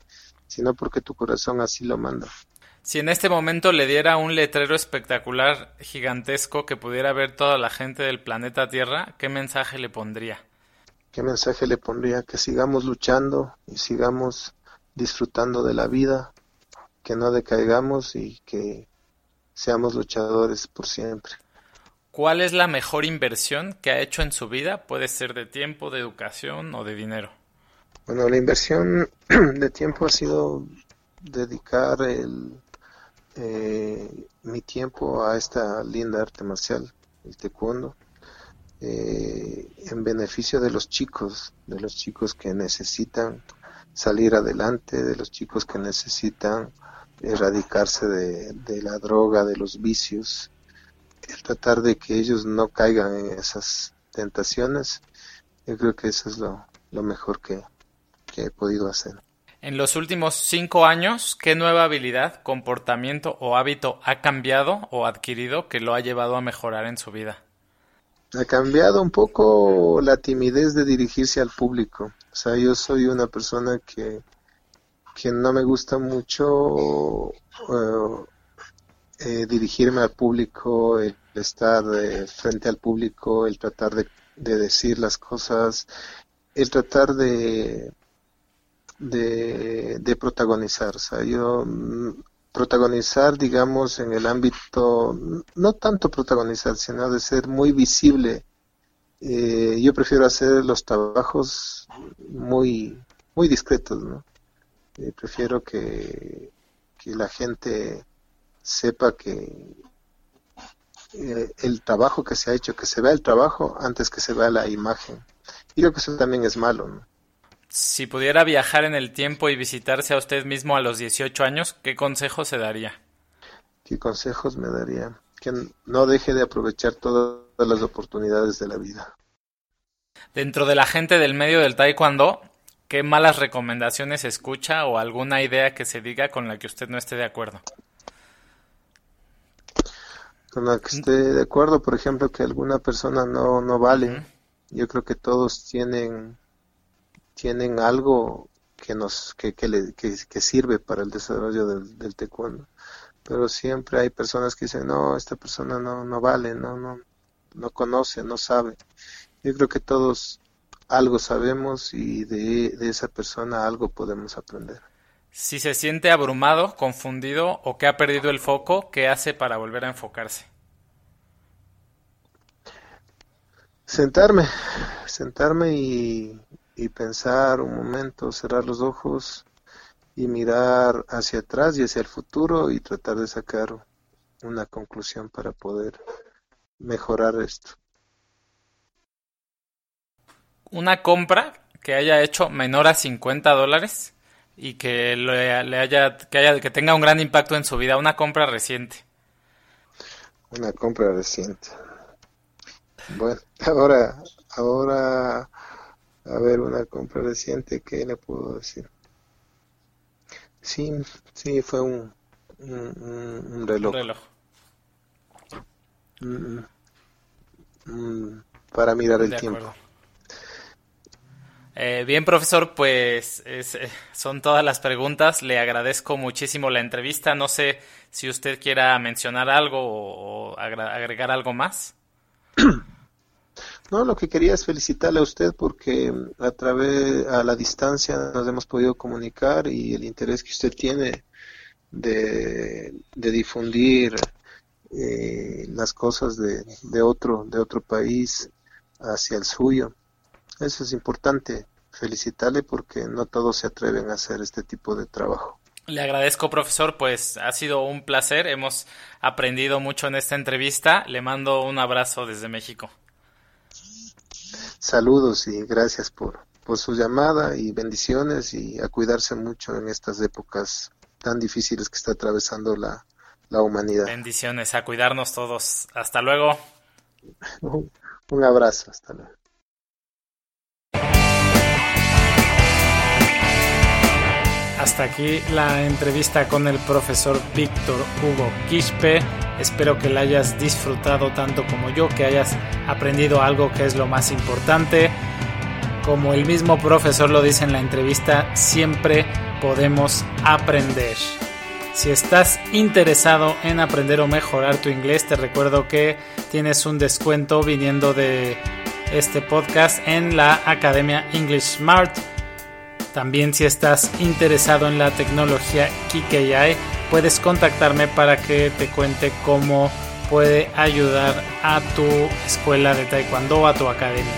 sino porque tu corazón así lo manda. Si en este momento le diera un letrero espectacular, gigantesco, que pudiera ver toda la gente del planeta Tierra, ¿qué mensaje le pondría? ¿Qué mensaje le pondría? Que sigamos luchando y sigamos disfrutando de la vida, que no decaigamos y que seamos luchadores por siempre. ¿Cuál es la mejor inversión que ha hecho en su vida? Puede ser de tiempo, de educación o de dinero. Bueno, la inversión de tiempo ha sido dedicar el, eh, mi tiempo a esta linda arte marcial, el taekwondo, eh, en beneficio de los chicos, de los chicos que necesitan salir adelante, de los chicos que necesitan erradicarse de, de la droga, de los vicios, el tratar de que ellos no caigan en esas tentaciones, yo creo que eso es lo, mejor que, he podido hacer. En los últimos cinco años, ¿qué nueva habilidad, comportamiento o hábito ha cambiado o adquirido que lo ha llevado a mejorar en su vida? Ha cambiado un poco la timidez de dirigirse al público. O sea, yo soy una persona que, que no me gusta mucho eh, eh, dirigirme al público, el estar eh, frente al público, el tratar de, decir las cosas, el tratar de, de, protagonizar. O sea, yo mm, protagonizar, digamos, en el ámbito, no tanto protagonizar, sino de ser muy visible. Eh, yo prefiero hacer los trabajos muy, muy discretos, ¿no? prefiero que, que la gente sepa que eh, el trabajo que se ha hecho, que se vea el trabajo antes que se vea la imagen. Y creo que eso también es malo. Si pudiera viajar en el tiempo y visitarse a usted mismo a los 18 años, ¿qué consejos se daría? ¿Qué consejos me daría? Que no deje de aprovechar todas las oportunidades de la vida. Dentro de la gente del medio del taekwondo, ¿qué malas recomendaciones escucha o alguna idea que se diga con la que usted no esté de acuerdo? con la que esté de acuerdo, por ejemplo, que alguna persona no, no vale. Yo creo que todos tienen, tienen algo que nos que, que, le, que, sirve para el desarrollo del, del taekwondo. pero siempre hay personas que dicen, no, esta persona no, no vale, no, no, no conoce, no sabe. Yo creo que todos algo sabemos y de, de esa persona algo podemos aprender. Si se siente abrumado, confundido o que ha perdido el foco, ¿qué hace para volver a enfocarse? Sentarme, sentarme y, y pensar un momento, cerrar los ojos y mirar hacia atrás y hacia el futuro y tratar de sacar una conclusión para poder mejorar esto. Una compra que haya hecho menor a 50 dólares y que le, haya, que haya que tenga un gran impacto en su vida, una compra reciente. Una compra reciente. Bueno, ahora, ahora, a ver, una compra reciente, ¿qué le puedo decir? Sí, sí, fue un, un, reloj. Un reloj. Mm, mm, para mirar el tiempo. Eh, bien, profesor, pues eh, son todas las preguntas. Le agradezco muchísimo la entrevista. No sé si usted quiera mencionar algo o, agregar algo más. No, lo que quería es felicitarle a usted porque a través, a la distancia nos hemos podido comunicar y el interés que usted tiene de, difundir eh, las cosas de, de, otro, de otro país hacia el suyo. Eso es importante, felicitarle porque no todos se atreven a hacer este tipo de trabajo. Le agradezco, profesor, pues ha sido un placer, hemos aprendido mucho en esta entrevista. Le mando un abrazo desde México. Saludos y gracias por, por su llamada y bendiciones y a cuidarse mucho en estas épocas tan difíciles que está atravesando la, la humanidad. Bendiciones, a cuidarnos todos. Hasta luego. un abrazo, hasta luego. Hasta aquí la entrevista con el profesor Víctor Hugo Quispe. Espero que la hayas disfrutado tanto como yo, que hayas aprendido algo que es lo más importante. Como el mismo profesor lo dice en la entrevista, siempre podemos aprender. Si estás interesado en aprender o mejorar tu inglés, te recuerdo que tienes un descuento viniendo de este podcast en la Academia English Smart también si estás interesado en la tecnología KKI, puedes contactarme para que te cuente cómo puede ayudar a tu escuela de taekwondo a tu academia.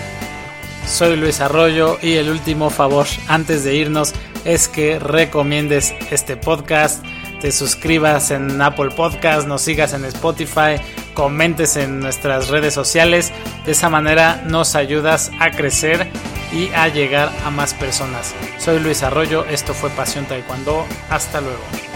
Soy Luis Arroyo y el último favor antes de irnos es que recomiendes este podcast, te suscribas en Apple Podcast, nos sigas en Spotify, comentes en nuestras redes sociales. De esa manera nos ayudas a crecer y a llegar a más personas. Soy Luis Arroyo, esto fue Pasión Taekwondo, hasta luego.